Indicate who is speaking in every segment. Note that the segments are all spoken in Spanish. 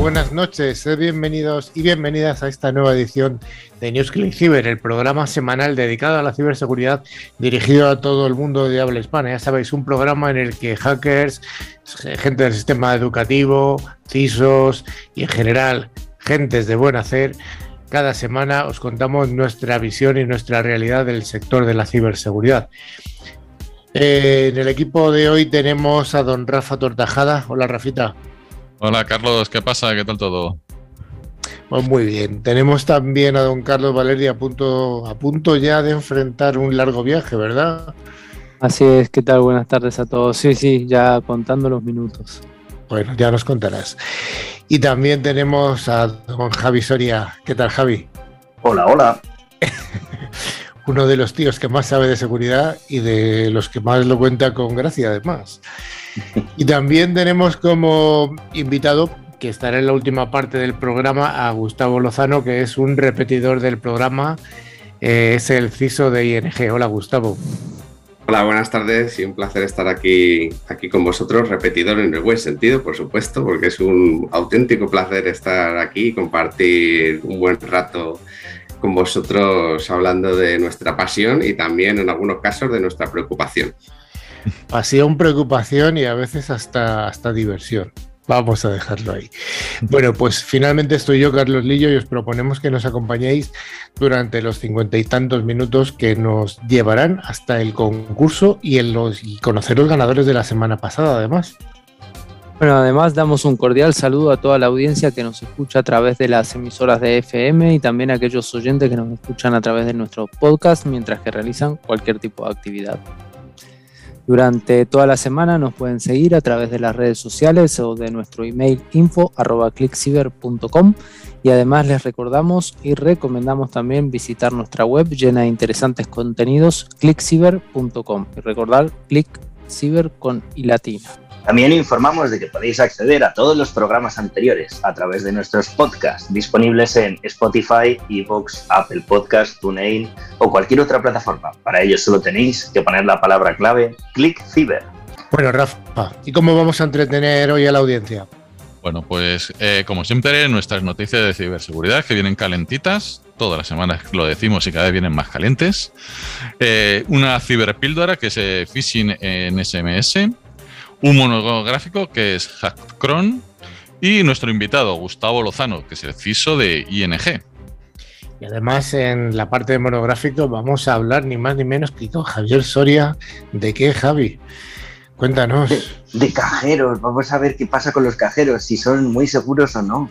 Speaker 1: buenas noches. Bienvenidos y bienvenidas a esta nueva edición de NewsClick Cyber, el programa semanal dedicado a la ciberseguridad dirigido a todo el mundo de habla hispana. Ya sabéis, un programa en el que hackers, gente del sistema educativo, CISOs y en general gentes de buen hacer, cada semana os contamos nuestra visión y nuestra realidad del sector de la ciberseguridad. Eh, en el equipo de hoy tenemos a don Rafa Tortajada. Hola, Rafita.
Speaker 2: Hola, Carlos. ¿Qué pasa? ¿Qué tal todo?
Speaker 1: Pues muy bien. Tenemos también a don Carlos Valeria a punto, a punto ya de enfrentar un largo viaje, ¿verdad?
Speaker 3: Así es. ¿Qué tal? Buenas tardes a todos. Sí, sí, ya contando los minutos.
Speaker 1: Bueno, ya nos contarás. Y también tenemos a don Javi Soria. ¿Qué tal, Javi?
Speaker 4: Hola, hola.
Speaker 1: uno de los tíos que más sabe de seguridad y de los que más lo cuenta con gracia, además. Y también tenemos como invitado, que estará en la última parte del programa, a Gustavo Lozano, que es un repetidor del programa, eh, es el CISO de ING. Hola, Gustavo.
Speaker 4: Hola, buenas tardes y un placer estar aquí, aquí con vosotros, repetidor en el buen sentido, por supuesto, porque es un auténtico placer estar aquí y compartir un buen rato con vosotros hablando de nuestra pasión y también en algunos casos de nuestra preocupación.
Speaker 1: Pasión, preocupación y a veces hasta, hasta diversión. Vamos a dejarlo ahí. Bueno, pues finalmente estoy yo, Carlos Lillo, y os proponemos que nos acompañéis durante los cincuenta y tantos minutos que nos llevarán hasta el concurso y, en los, y conocer los ganadores de la semana pasada, además.
Speaker 3: Bueno, además damos un cordial saludo a toda la audiencia que nos escucha a través de las emisoras de FM y también a aquellos oyentes que nos escuchan a través de nuestro podcast mientras que realizan cualquier tipo de actividad. Durante toda la semana nos pueden seguir a través de las redes sociales o de nuestro email info.clickciber.com y además les recordamos y recomendamos también visitar nuestra web llena de interesantes contenidos clickciber.com y recordar clickciber con latina.
Speaker 5: También informamos de que podéis acceder a todos los programas anteriores a través de nuestros podcasts disponibles en Spotify, Evox, Apple Podcast, TuneIn o cualquier otra plataforma. Para ello solo tenéis que poner la palabra clave ClickCiber.
Speaker 1: Bueno, Rafa, ¿y cómo vamos a entretener hoy a la audiencia?
Speaker 2: Bueno, pues eh, como siempre, nuestras noticias de ciberseguridad que vienen calentitas. Todas las semanas lo decimos y cada vez vienen más calientes. Eh, una ciberpíldora que es eh, phishing en SMS un monográfico que es Hackcron y nuestro invitado Gustavo Lozano, que es el CISO de ING.
Speaker 1: Y además en la parte de monográfico vamos a hablar ni más ni menos que con Javier Soria. ¿De qué, Javi? Cuéntanos.
Speaker 5: De, cajeros, vamos a ver qué pasa con los cajeros, si son muy seguros o no.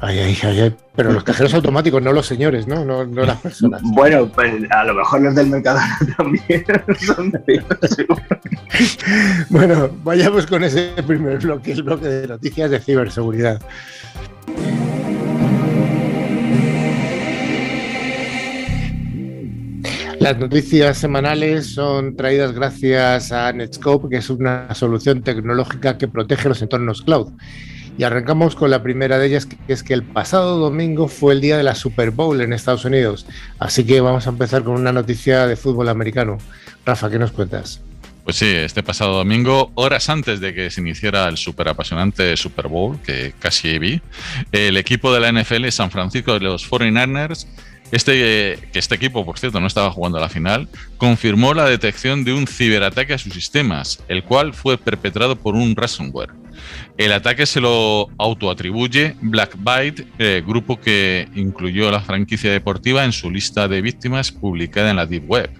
Speaker 1: Ay, ay, ay, pero los cajeros automáticos, no los señores, ¿no? No, las personas.
Speaker 5: Bueno, pues a lo mejor los del Mercadona también son de
Speaker 1: Bueno, vayamos con ese primer bloque, el bloque de noticias de ciberseguridad. Las noticias semanales son traídas gracias a Netscope, que es una solución tecnológica que protege los entornos cloud. Y arrancamos con la primera de ellas, que es que el pasado domingo fue el día de la Super Bowl en Estados Unidos. Así que vamos a empezar con una noticia de fútbol americano. Rafa, ¿qué nos cuentas?
Speaker 2: Pues sí, este pasado domingo, horas antes de que se iniciara el super apasionante Super Bowl, que casi vi, el equipo de la NFL San Francisco de los 49ers este, que este equipo, por cierto, no estaba jugando a la final, confirmó la detección de un ciberataque a sus sistemas, el cual fue perpetrado por un ransomware. El ataque se lo autoatribuye Blackbyte, eh, grupo que incluyó la franquicia deportiva en su lista de víctimas publicada en la Deep Web.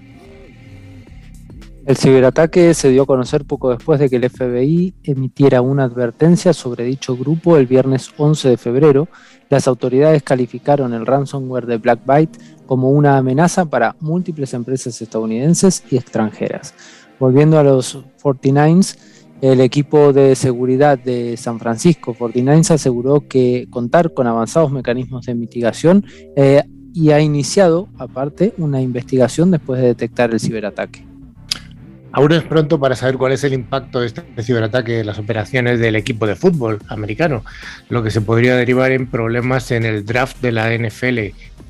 Speaker 3: El ciberataque se dio a conocer poco después de que el FBI emitiera una advertencia sobre dicho grupo el viernes 11 de febrero. Las autoridades calificaron el ransomware de Blackbyte como una amenaza para múltiples empresas estadounidenses y extranjeras. Volviendo a los 49ers, el equipo de seguridad de San Francisco 49 aseguró que contar con avanzados mecanismos de mitigación eh, y ha iniciado, aparte, una investigación después de detectar el ciberataque.
Speaker 1: Aún es pronto para saber cuál es el impacto de este ciberataque en las operaciones del equipo de fútbol americano, lo que se podría derivar en problemas en el draft de la NFL,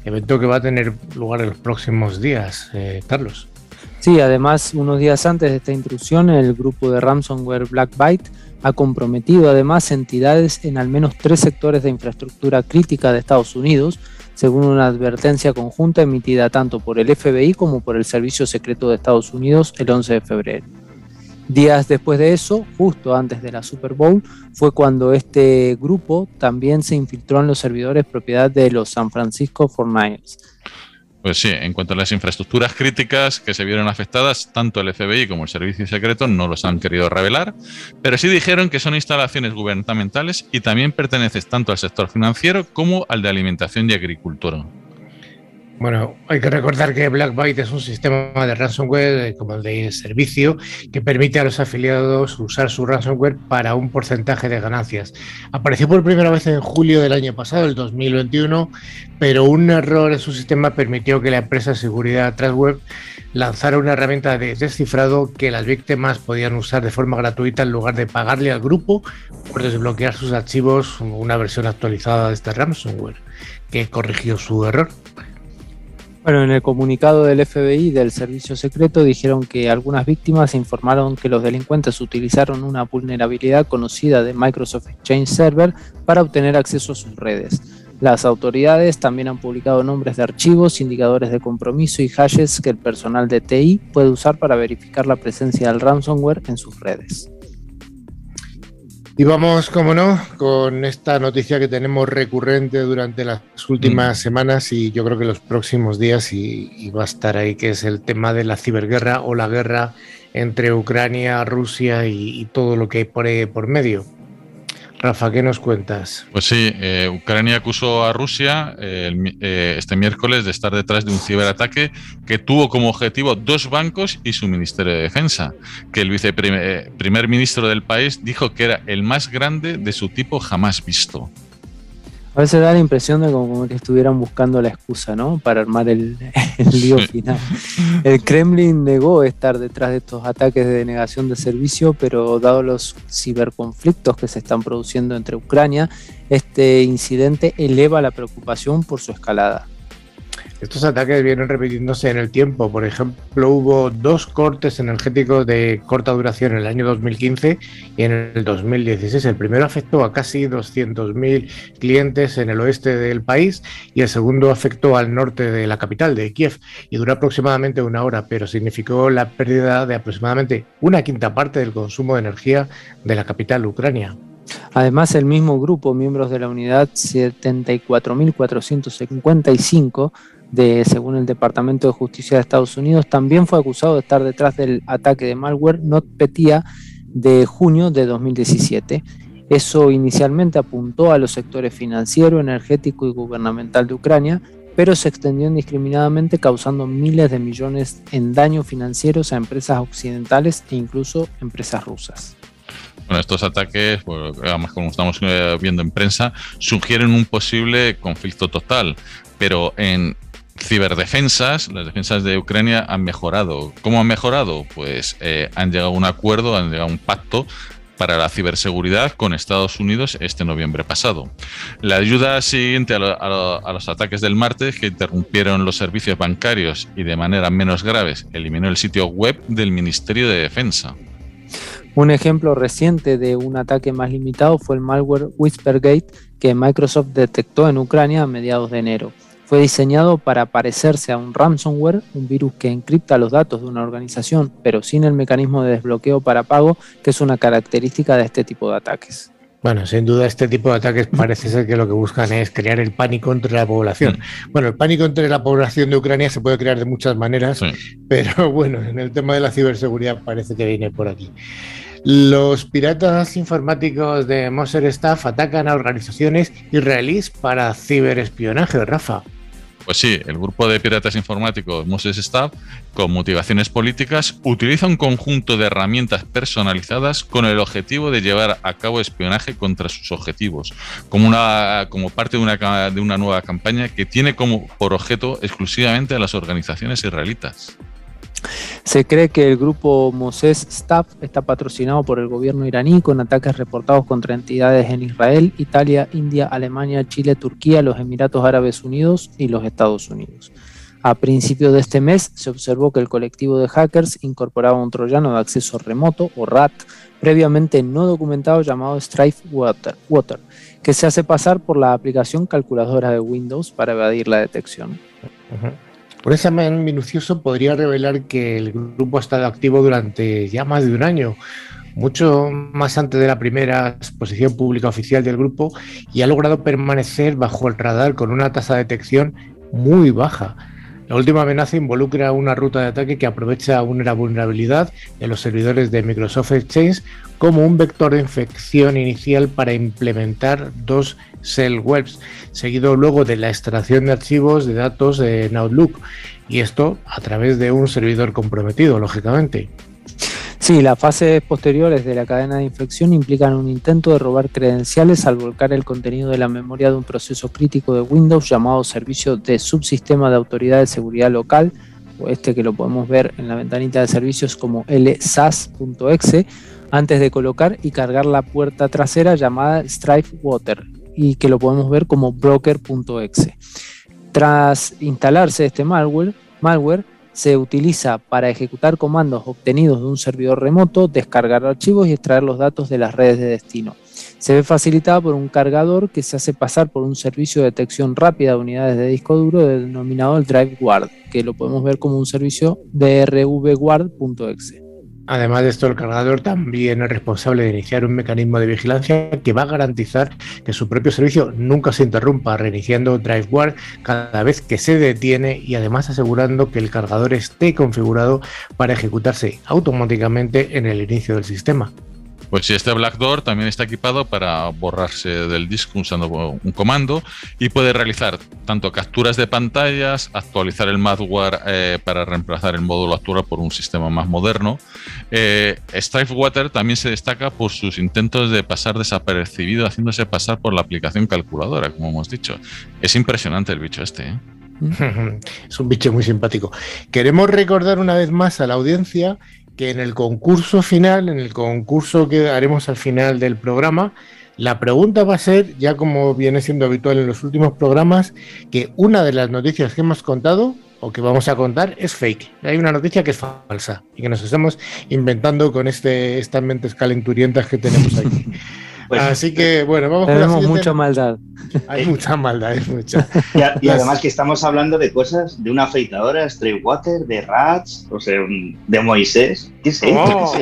Speaker 1: evento que va a tener lugar en los próximos días. Eh, Carlos.
Speaker 3: Sí, además, unos días antes de esta intrusión, el grupo de ransomware Blackbyte Ha comprometido además entidades en al menos tres sectores de infraestructura crítica de Estados Unidos, según una advertencia conjunta emitida tanto por el FBI como por el Servicio Secreto de Estados Unidos el 11 de febrero. Días después de eso, justo antes de la Super Bowl, fue cuando este grupo también se infiltró en los servidores propiedad de los San Francisco 49ers.
Speaker 2: Pues sí, en cuanto a las infraestructuras críticas que se vieron afectadas, tanto el FBI como el Servicio Secreto no los han querido revelar, pero sí dijeron que son instalaciones gubernamentales y también pertenecen tanto al sector financiero como al de alimentación y agricultura.
Speaker 1: Bueno, hay que recordar que Black es un sistema de ransomware eh, como de servicio que permite a los afiliados usar su ransomware para un porcentaje de ganancias. Apareció por primera vez en julio del año pasado, el 2021, pero un error en su sistema permitió que la empresa de seguridad Trustweb lanzara una herramienta de descifrado que las víctimas podían usar de forma gratuita en lugar de pagarle al grupo por desbloquear sus archivos, una versión actualizada de este ransomware que corrigió su error.
Speaker 3: Bueno, en el comunicado del FBI del Servicio Secreto dijeron que algunas víctimas informaron que los delincuentes utilizaron una vulnerabilidad conocida de Microsoft Exchange Server para obtener acceso a sus redes. Las autoridades también han publicado nombres de archivos, indicadores de compromiso y hashes que el personal de TI puede usar para verificar la presencia del ransomware en sus redes.
Speaker 1: Y vamos, como no, con esta noticia que tenemos recurrente durante las últimas mm. semanas y yo creo que los próximos días y, va a estar ahí, que es el tema de la ciberguerra o la guerra entre Ucrania, Rusia y, y todo lo que hay por, ahí por medio. Rafa, ¿qué nos cuentas?
Speaker 2: Pues sí, eh, Ucrania acusó a Rusia eh, eh, este miércoles de estar detrás de un ciberataque que tuvo como objetivo dos bancos y su Ministerio de Defensa, que el viceprimer ministro del país dijo que era el más grande de su tipo jamás visto.
Speaker 3: A veces da la impresión de como, que estuvieran buscando la excusa, ¿no? Para armar el, lío final. El Kremlin negó estar detrás de estos ataques de denegación de servicio, pero dado los ciberconflictos que se están produciendo entre Ucrania, este incidente eleva la preocupación por su escalada.
Speaker 1: Estos ataques vienen repitiéndose en el tiempo. Por ejemplo, hubo dos cortes energéticos de corta duración en el año 2015 y en el 2016. El primero afectó a casi 200.000 clientes en el oeste del país y el segundo afectó al norte de la capital, de Kiev, y duró aproximadamente una hora, pero significó la pérdida de aproximadamente una quinta parte del consumo de energía de la capital Ucrania.
Speaker 3: Además, el mismo grupo, miembros de la unidad 74.455, según el Departamento de Justicia de Estados Unidos, también fue acusado de estar detrás del ataque de malware NotPetya de junio de 2017. Eso inicialmente apuntó a los sectores financiero, energético y gubernamental de Ucrania, pero se extendió indiscriminadamente causando miles de millones en daños financieros a empresas occidentales e incluso empresas rusas.
Speaker 2: Bueno, estos ataques, pues, además como estamos eh, viendo en prensa, sugieren un posible conflicto total, pero en ciberdefensas, las defensas de Ucrania han mejorado. ¿Cómo han mejorado? Pues eh, han llegado a un acuerdo, han llegado a un pacto para la ciberseguridad con Estados Unidos este noviembre pasado. La ayuda siguiente a, a, los ataques del martes, que interrumpieron los servicios bancarios y de manera menos graves eliminó el sitio web del Ministerio de Defensa.
Speaker 3: Un ejemplo reciente de un ataque más limitado fue el malware Whispergate que Microsoft detectó en Ucrania a mediados de enero. Fue diseñado para parecerse a un ransomware, un virus que encripta los datos de una organización, pero sin el mecanismo de desbloqueo para pago, que es una característica de este tipo de ataques.
Speaker 1: Bueno, sin duda este tipo de ataques parece ser que lo que buscan es crear el pánico entre la población. Bueno, el pánico entre la población de Ucrania se puede crear de muchas maneras, pero bueno, en el tema de la ciberseguridad parece que viene por aquí. Los piratas informáticos de Moser Staff atacan a organizaciones israelíes para ciberespionaje, Rafa.
Speaker 2: Pues sí, el grupo de piratas informáticos Moses Staff, con motivaciones políticas, utiliza un conjunto de herramientas personalizadas con el objetivo de llevar a cabo espionaje contra sus objetivos, como, una, como parte de una, de una nueva campaña que tiene como por objeto exclusivamente a las organizaciones israelitas.
Speaker 3: Se cree que el grupo Moses Staff está patrocinado por el gobierno iraní con ataques reportados contra entidades en Israel, Italia, India, Alemania, Chile, Turquía, los Emiratos Árabes Unidos y los Estados Unidos. A principios de este mes se observó que el colectivo de hackers incorporaba un troyano de acceso remoto o RAT previamente no documentado llamado Strife Water, que se hace pasar por la aplicación calculadora de Windows para evadir la detección.
Speaker 1: Ese man minucioso podría revelar que el grupo ha estado activo durante ya más de un año, mucho más antes de la primera exposición pública oficial del grupo, y ha logrado permanecer bajo el radar con una tasa de detección muy baja. La última amenaza involucra una ruta de ataque que aprovecha una vulnerabilidad de los servidores de Microsoft Exchange como un vector de infección inicial para implementar dos cell webs, seguido luego de la extracción de archivos de datos en Outlook, y esto a través de un servidor comprometido, lógicamente.
Speaker 3: Sí, las fases posteriores de la cadena de infección implican un intento de robar credenciales al volcar el contenido de la memoria de un proceso crítico de Windows llamado Servicio de Subsistema de Autoridad de Seguridad Local, o este que lo podemos ver en la ventanita de servicios como lsas.exe, antes de colocar y cargar la puerta trasera llamada Strife Water, y que lo podemos ver como broker.exe. Tras instalarse este malware, malware se utiliza para ejecutar comandos obtenidos de un servidor remoto, descargar archivos y extraer los datos de las redes de destino. Se ve facilitada por un cargador que se hace pasar por un servicio de detección rápida de unidades de disco duro denominado el Drive Guard, que lo podemos ver como un servicio drvguard.exe.
Speaker 1: Además de esto, el cargador también es responsable de iniciar un mecanismo de vigilancia que va a garantizar que su propio servicio nunca se interrumpa, reiniciando DriveWare cada vez que se detiene y además asegurando que el cargador esté configurado para ejecutarse automáticamente en el inicio del sistema.
Speaker 2: Pues si este Blackdoor también está equipado para borrarse del disco usando un comando y puede realizar tanto capturas de pantallas, actualizar el malware eh, para reemplazar el módulo actual por un sistema más moderno. Eh, Strifewater también se destaca por sus intentos de pasar desapercibido haciéndose pasar por la aplicación calculadora, como hemos dicho. Es impresionante el bicho este. ¿eh?
Speaker 1: Es un bicho muy simpático. Queremos recordar una vez más a la audiencia que en el concurso final, en el concurso que haremos al final del programa, la pregunta va a ser, ya como viene siendo habitual en los últimos programas, que una de las noticias que hemos contado o que vamos a contar es fake. Hay una noticia que es falsa y que nos estamos inventando con este, estas mentes calenturientas que tenemos aquí. Pues, Así que, bueno, vamos
Speaker 3: Tenemos mucha maldad.
Speaker 1: Hay mucha maldad, hay mucha.
Speaker 5: Y, además que estamos hablando de cosas, de una afeitadora, Water, de Rats, o sea, de Moisés. ¿Qué sé? Oh.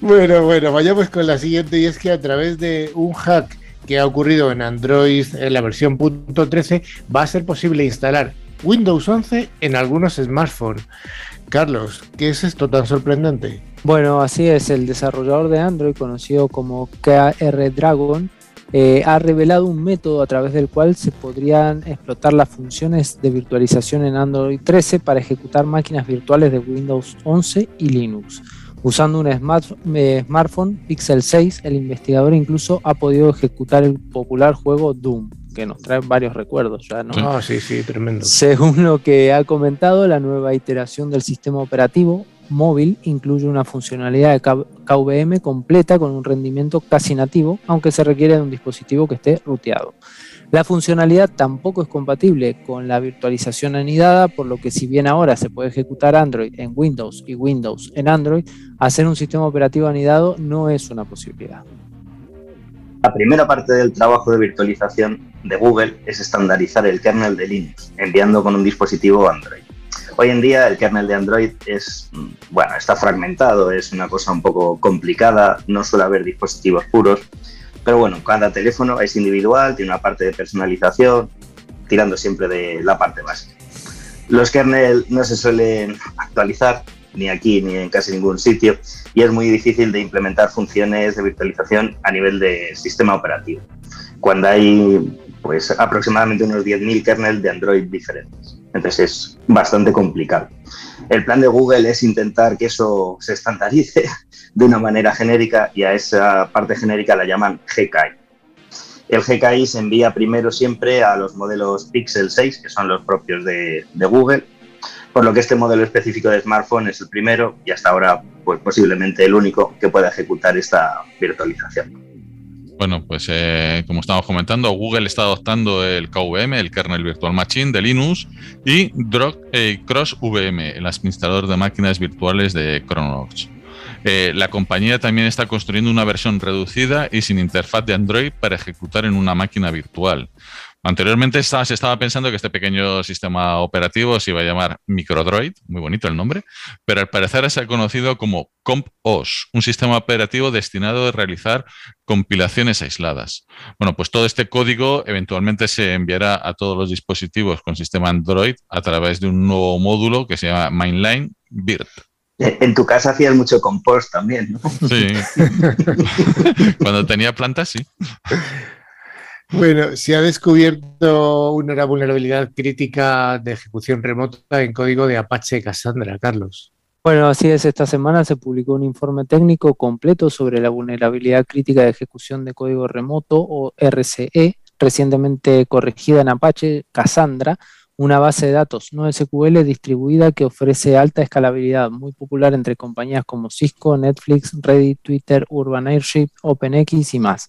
Speaker 1: bueno, bueno, vayamos con la siguiente y es que a través de un hack que ha ocurrido en Android en la versión .13 va a ser posible instalar Windows 11 en algunos smartphones. Carlos, ¿qué es esto tan sorprendente?
Speaker 3: Bueno, así es, el desarrollador de Android, conocido como KR Dragon, eh, ha revelado un método a través del cual se podrían explotar las funciones de virtualización en Android 13 para ejecutar máquinas virtuales de Windows 11 y Linux. Usando un eh, smartphone Pixel 6, el investigador incluso ha podido ejecutar el popular juego Doom que nos trae varios recuerdos ya, ¿no?
Speaker 1: Ah, sí, sí, tremendo.
Speaker 3: Según lo que ha comentado, la nueva iteración del sistema operativo móvil incluye una funcionalidad de KVM completa con un rendimiento casi nativo, aunque se requiere de un dispositivo que esté ruteado. La funcionalidad tampoco es compatible con la virtualización anidada, por lo que si bien ahora se puede ejecutar Android en Windows y Windows en Android, hacer un sistema operativo anidado no es una posibilidad.
Speaker 5: La primera parte del trabajo de virtualización de Google es estandarizar el kernel de Linux, enviando con un dispositivo Android. Hoy en día el kernel de Android es, bueno, está fragmentado, es una cosa un poco complicada, no suele haber dispositivos puros, pero bueno, cada teléfono es individual, tiene una parte de personalización, tirando siempre de la parte básica. Los kernel no se suelen actualizar ni aquí ni en casi ningún sitio y es muy difícil de implementar funciones de virtualización a nivel de sistema operativo, cuando hay pues aproximadamente unos 10.000 kernels de Android diferentes. Entonces es bastante complicado. El plan de Google es intentar que eso se estandarice de una manera genérica y a esa parte genérica la llaman GKI. El GKI se envía primero siempre a los modelos Pixel 6, que son los propios de, Google, por lo que este modelo específico de smartphone es el primero y hasta ahora pues, posiblemente el único que pueda ejecutar esta virtualización.
Speaker 2: Bueno, pues eh, como estamos comentando, Google está adoptando el KVM, el kernel virtual machine de Linux, y Drog, eh, Cross VM, el administrador de máquinas virtuales de Chronox. Eh, la compañía también está construyendo una versión reducida y sin interfaz de Android para ejecutar en una máquina virtual. Anteriormente se estaba pensando que este pequeño sistema operativo se iba a llamar MicroDroid, muy bonito el nombre, pero al parecer se ha conocido como CompOS, un sistema operativo destinado a realizar compilaciones aisladas. Bueno, pues todo este código eventualmente se enviará a todos los dispositivos con sistema Android a través de un nuevo módulo que se llama Mainline BIRT.
Speaker 5: En tu casa hacías mucho compost también, ¿no?
Speaker 2: Sí. Cuando tenía plantas, sí.
Speaker 1: Bueno, se ha descubierto una vulnerabilidad crítica de ejecución remota en código de Apache Cassandra, Carlos.
Speaker 3: Bueno, así es, esta semana se publicó un informe técnico completo sobre la vulnerabilidad crítica de ejecución de código remoto o RCE, recientemente corregida en Apache Cassandra, una base de datos no SQL distribuida que ofrece alta escalabilidad, muy popular entre compañías como Cisco, Netflix, Reddit, Twitter, Urban Airship, OpenX y más.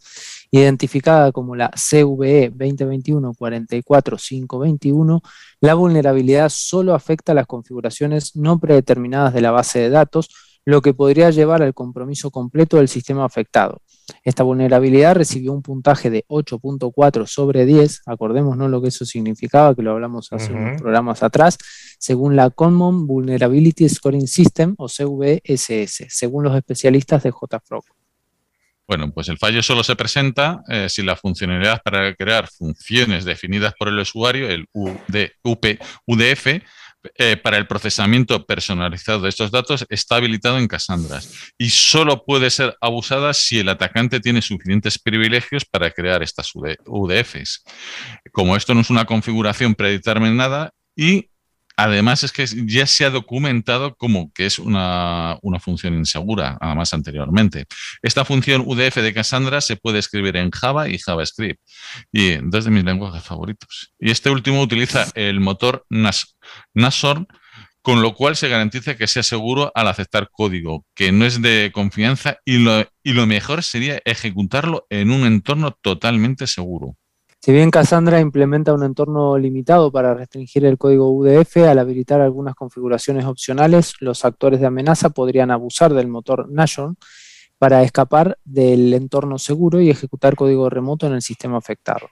Speaker 3: Identificada como la CVE 2021-44521, la vulnerabilidad solo afecta a las configuraciones no predeterminadas de la base de datos, lo que podría llevar al compromiso completo del sistema afectado. Esta vulnerabilidad recibió un puntaje de 8.4 sobre 10, acordémonos lo que eso significaba, que lo hablamos hace unos programas atrás, según la Common Vulnerability Scoring System o CVSS, según los especialistas de JFrog.
Speaker 2: Bueno, pues el fallo solo se presenta eh, si la funcionalidad para crear funciones definidas por el usuario, el UDF, eh, para el procesamiento personalizado de estos datos está habilitado en Cassandra y solo puede ser abusada si el atacante tiene suficientes privilegios para crear estas UDFs. Como esto no es una configuración predeterminada y Además es que ya se ha documentado como que es una, función insegura, además anteriormente. Esta función UDF de Cassandra se puede escribir en Java y JavaScript, y dos de mis lenguajes favoritos. Y este último utiliza el motor Nas con lo cual se garantiza que sea seguro al aceptar código, que no es de confianza y lo, y lo mejor sería ejecutarlo en un entorno totalmente seguro.
Speaker 3: Si bien Cassandra implementa un entorno limitado para restringir el código UDF, al habilitar algunas configuraciones opcionales, los actores de amenaza podrían abusar del motor Nashorn para escapar del entorno seguro y ejecutar código remoto en el sistema afectado.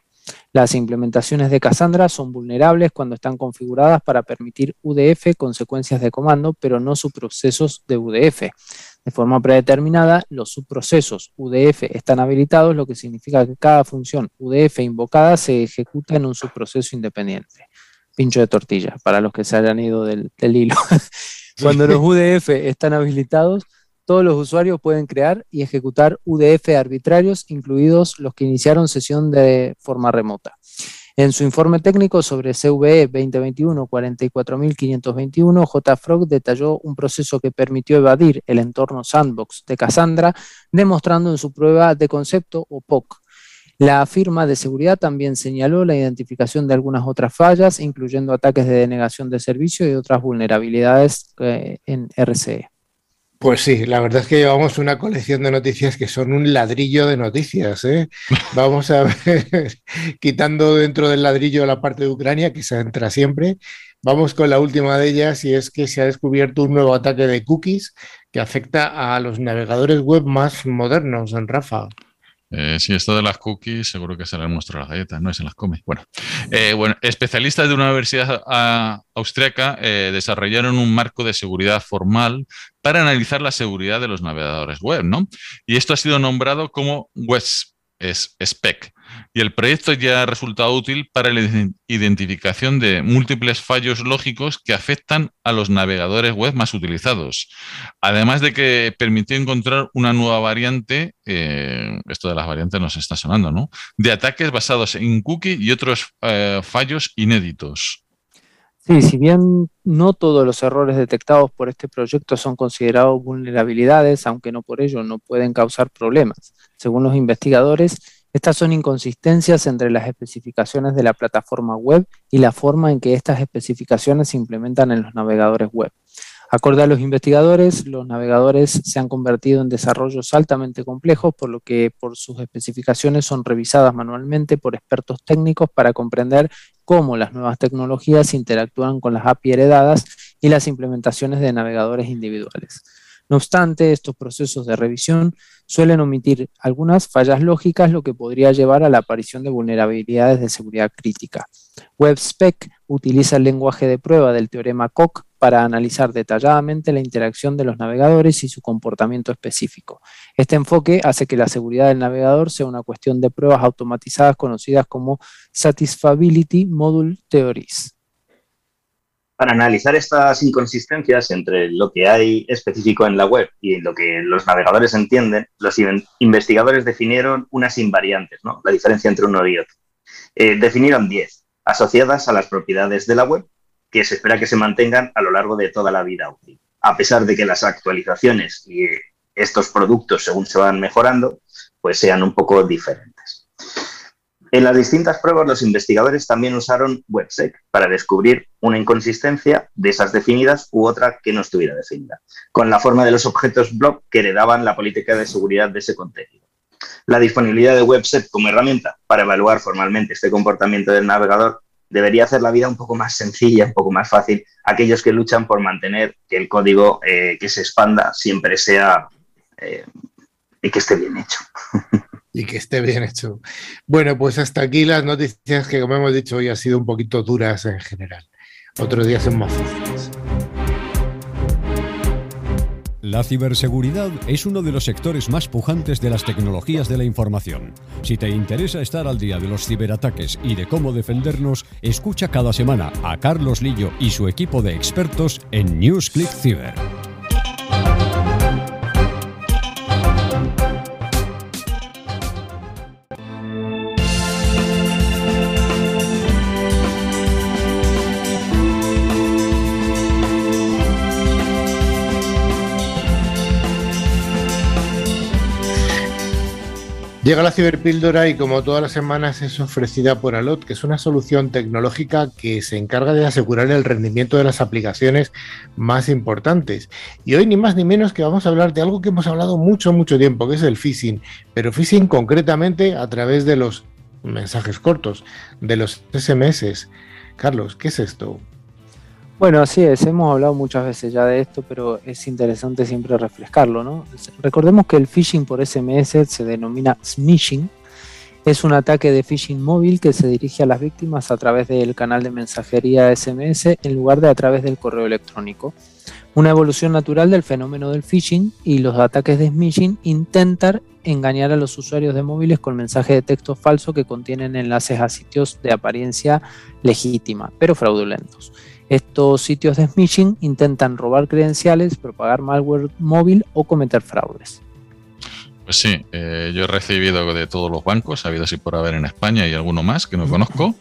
Speaker 3: Las implementaciones de Cassandra son vulnerables cuando están configuradas para permitir UDF con secuencias de comando, pero no subprocesos de UDF. De forma predeterminada, los subprocesos UDF están habilitados, lo que significa que cada función UDF invocada se ejecuta en un subproceso independiente. Pincho de tortilla, para los que se hayan ido del, hilo. Cuando los UDF están habilitados, todos los usuarios pueden crear y ejecutar UDF arbitrarios, incluidos los que iniciaron sesión de forma remota. En su informe técnico sobre CVE 2021-44521, JFrog detalló un proceso que permitió evadir el entorno sandbox de Cassandra, demostrando en su prueba de concepto o POC. La firma de seguridad también señaló la identificación de algunas otras fallas, incluyendo ataques de denegación de servicio y otras vulnerabilidades eh, en RCE.
Speaker 1: Pues sí, la verdad es que llevamos una colección de noticias que son un ladrillo de noticias. ¿eh? Vamos a ver, quitando dentro del ladrillo la parte de Ucrania, que se entra siempre. Vamos con la última de ellas y es que se ha descubierto un nuevo ataque de cookies que afecta a los navegadores web más modernos en Rafa.
Speaker 2: Eh, sí, esto de las cookies seguro que se las muestra las galletas, no se las come. Bueno, eh, bueno especialistas de una universidad ah, austriaca eh, desarrollaron un marco de seguridad formal para analizar la seguridad de los navegadores web, ¿no? Y esto ha sido nombrado como WebSpec y el proyecto ya ha resultado útil para la identificación de múltiples fallos lógicos que afectan a los navegadores web más utilizados. Además de que permitió encontrar una nueva variante, eh, esto de las variantes nos está sonando, ¿no? De ataques basados en cookie y otros eh, fallos inéditos.
Speaker 3: Sí, si bien no todos los errores detectados por este proyecto son considerados vulnerabilidades, aunque no por ello no pueden causar problemas. Según los investigadores, estas son inconsistencias entre las especificaciones de la plataforma web y la forma en que estas especificaciones se implementan en los navegadores web. Acorde a los investigadores, los navegadores se han convertido en desarrollos altamente complejos, por lo que por sus especificaciones son revisadas manualmente por expertos técnicos para comprender cómo las nuevas tecnologías interactúan con las API heredadas y las implementaciones de navegadores individuales. No obstante, estos procesos de revisión suelen omitir algunas fallas lógicas, lo que podría llevar a la aparición de vulnerabilidades de seguridad crítica. WebSpec utiliza el lenguaje de prueba del teorema Koch para analizar detalladamente la interacción de los navegadores y su comportamiento específico. Este enfoque hace que la seguridad del navegador sea una cuestión de pruebas automatizadas conocidas como Satisfability Module Theories.
Speaker 5: Para analizar estas inconsistencias entre lo que hay específico en la web y lo que los navegadores entienden, los investigadores definieron unas invariantes, ¿no? la diferencia entre uno y otro. Eh, definieron 10, asociadas a las propiedades de la web, que se espera que se mantengan a lo largo de toda la vida útil. A pesar de que las actualizaciones y estos productos, según se van mejorando, pues sean un poco diferentes. En las distintas pruebas, los investigadores también usaron WebSec para descubrir una inconsistencia de esas definidas u otra que no estuviera definida, con la forma de los objetos block que heredaban la política de seguridad de ese contenido. La disponibilidad de WebSec como herramienta para evaluar formalmente este comportamiento del navegador debería hacer la vida un poco más sencilla, un poco más fácil a aquellos que luchan por mantener que el código eh, que se expanda siempre sea eh, y que esté bien hecho.
Speaker 1: y que esté bien hecho. Bueno, pues hasta aquí las noticias que, como hemos dicho hoy, han sido un poquito duras en general. Otros días son más fáciles.
Speaker 6: La ciberseguridad es uno de los sectores más pujantes de las tecnologías de la información. Si te interesa estar al día de los ciberataques y de cómo defendernos, escucha cada semana a Carlos Lillo y su equipo de expertos en NewsClick Cyber.
Speaker 1: Llega la ciberpíldora y como todas las semanas es ofrecida por Alot, que es una solución tecnológica que se encarga de asegurar el rendimiento de las aplicaciones más importantes. Y hoy ni más ni menos que vamos a hablar de algo que hemos hablado mucho, mucho tiempo, que es el phishing, pero phishing concretamente a través de los mensajes cortos, de los SMS. Carlos, ¿qué es esto?
Speaker 3: Bueno, así es, hemos hablado muchas veces ya de esto, pero es interesante siempre refrescarlo, ¿no? Recordemos que el phishing por SMS se denomina smishing, es un ataque de phishing móvil que se dirige a las víctimas a través del canal de mensajería SMS en lugar de a través del correo electrónico. Una evolución natural del fenómeno del phishing y los ataques de smishing intentan engañar a los usuarios de móviles con mensajes de texto falso que contienen enlaces a sitios de apariencia legítima, pero fraudulentos. Estos sitios de smishing intentan robar credenciales, propagar malware móvil o cometer fraudes.
Speaker 2: Pues sí, eh, yo he recibido de todos los bancos, ha habido así por haber en España y alguno más que no conozco,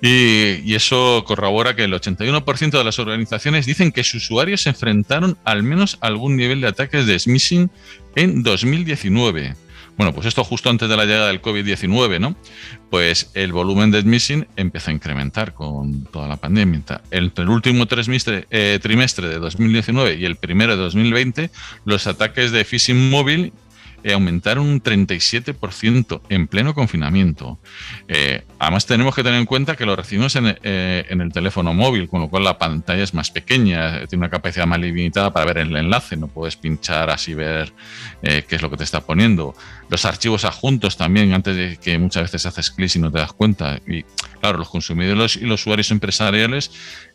Speaker 2: y, y eso corrobora que el 81% de las organizaciones dicen que sus usuarios se enfrentaron al menos a algún nivel de ataques de smishing en 2019. Bueno, pues esto justo antes de la llegada del COVID-19, ¿no? Pues el volumen de smishing empezó a incrementar con toda la pandemia. Entre el último trimestre, eh, trimestre de 2019 y el primero de 2020, los ataques de phishing móvil eh, aumentaron un 37% en pleno confinamiento. Eh, además tenemos que tener en cuenta que lo recibimos eh, en, el teléfono móvil, con lo cual la pantalla es más pequeña, tiene una capacidad más limitada para ver el enlace, no puedes pinchar así ver qué es lo que te está poniendo. Los archivos adjuntos también, antes de que muchas veces haces clic y no te das cuenta. Y claro, los consumidores y los usuarios empresariales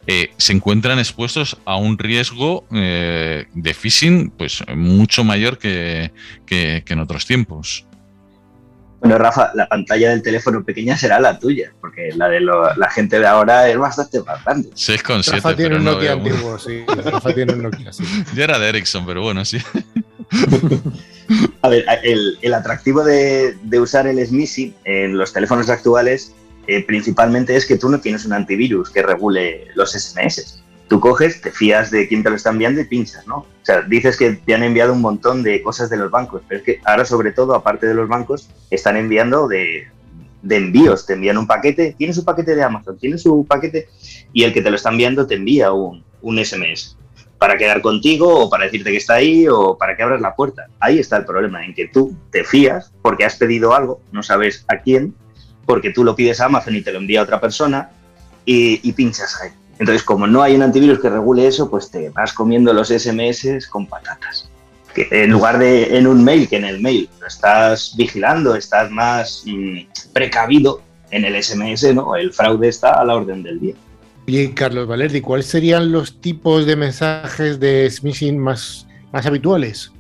Speaker 2: eh, se encuentran expuestos a un riesgo eh, de phishing pues mucho mayor que, en otros tiempos.
Speaker 5: Bueno, Rafa, la pantalla del teléfono pequeña será la tuya, porque la de la gente de ahora es bastante más grande.
Speaker 2: 6,7.
Speaker 1: Rafa tiene un Nokia antiguo, sí. Rafa tiene un Nokia, sí.
Speaker 2: Yo era de Ericsson, pero bueno, sí.
Speaker 5: A ver, el, atractivo de, usar el smishing en los teléfonos actuales eh, principalmente es que tú no tienes un antivirus que regule los SMS. Tú coges, te fías de quién te lo está enviando y pinchas, ¿no? O sea, dices que te han enviado un montón de cosas de los bancos, pero es que ahora sobre todo, aparte de los bancos, están enviando de, envíos. Te envían un paquete, tienes un paquete de Amazon, tienes su paquete y el que te lo está enviando te envía un SMS. Para quedar contigo o para decirte que está ahí o para que abras la puerta. Ahí está el problema, en que tú te fías porque has pedido algo, no sabes a quién, porque tú lo pides a Amazon y te lo envía a otra persona y, pinchas ahí. Entonces, como no hay un antivirus que regule eso, pues te vas comiendo los SMS con patatas. En lugar de en un mail, que en el mail lo estás vigilando, estás más mm, precavido, en el SMS, ¿no? El fraude está a la orden del día.
Speaker 1: Bien, Carlos Valerdi, ¿cuáles serían los tipos de mensajes de smishing más, más habituales?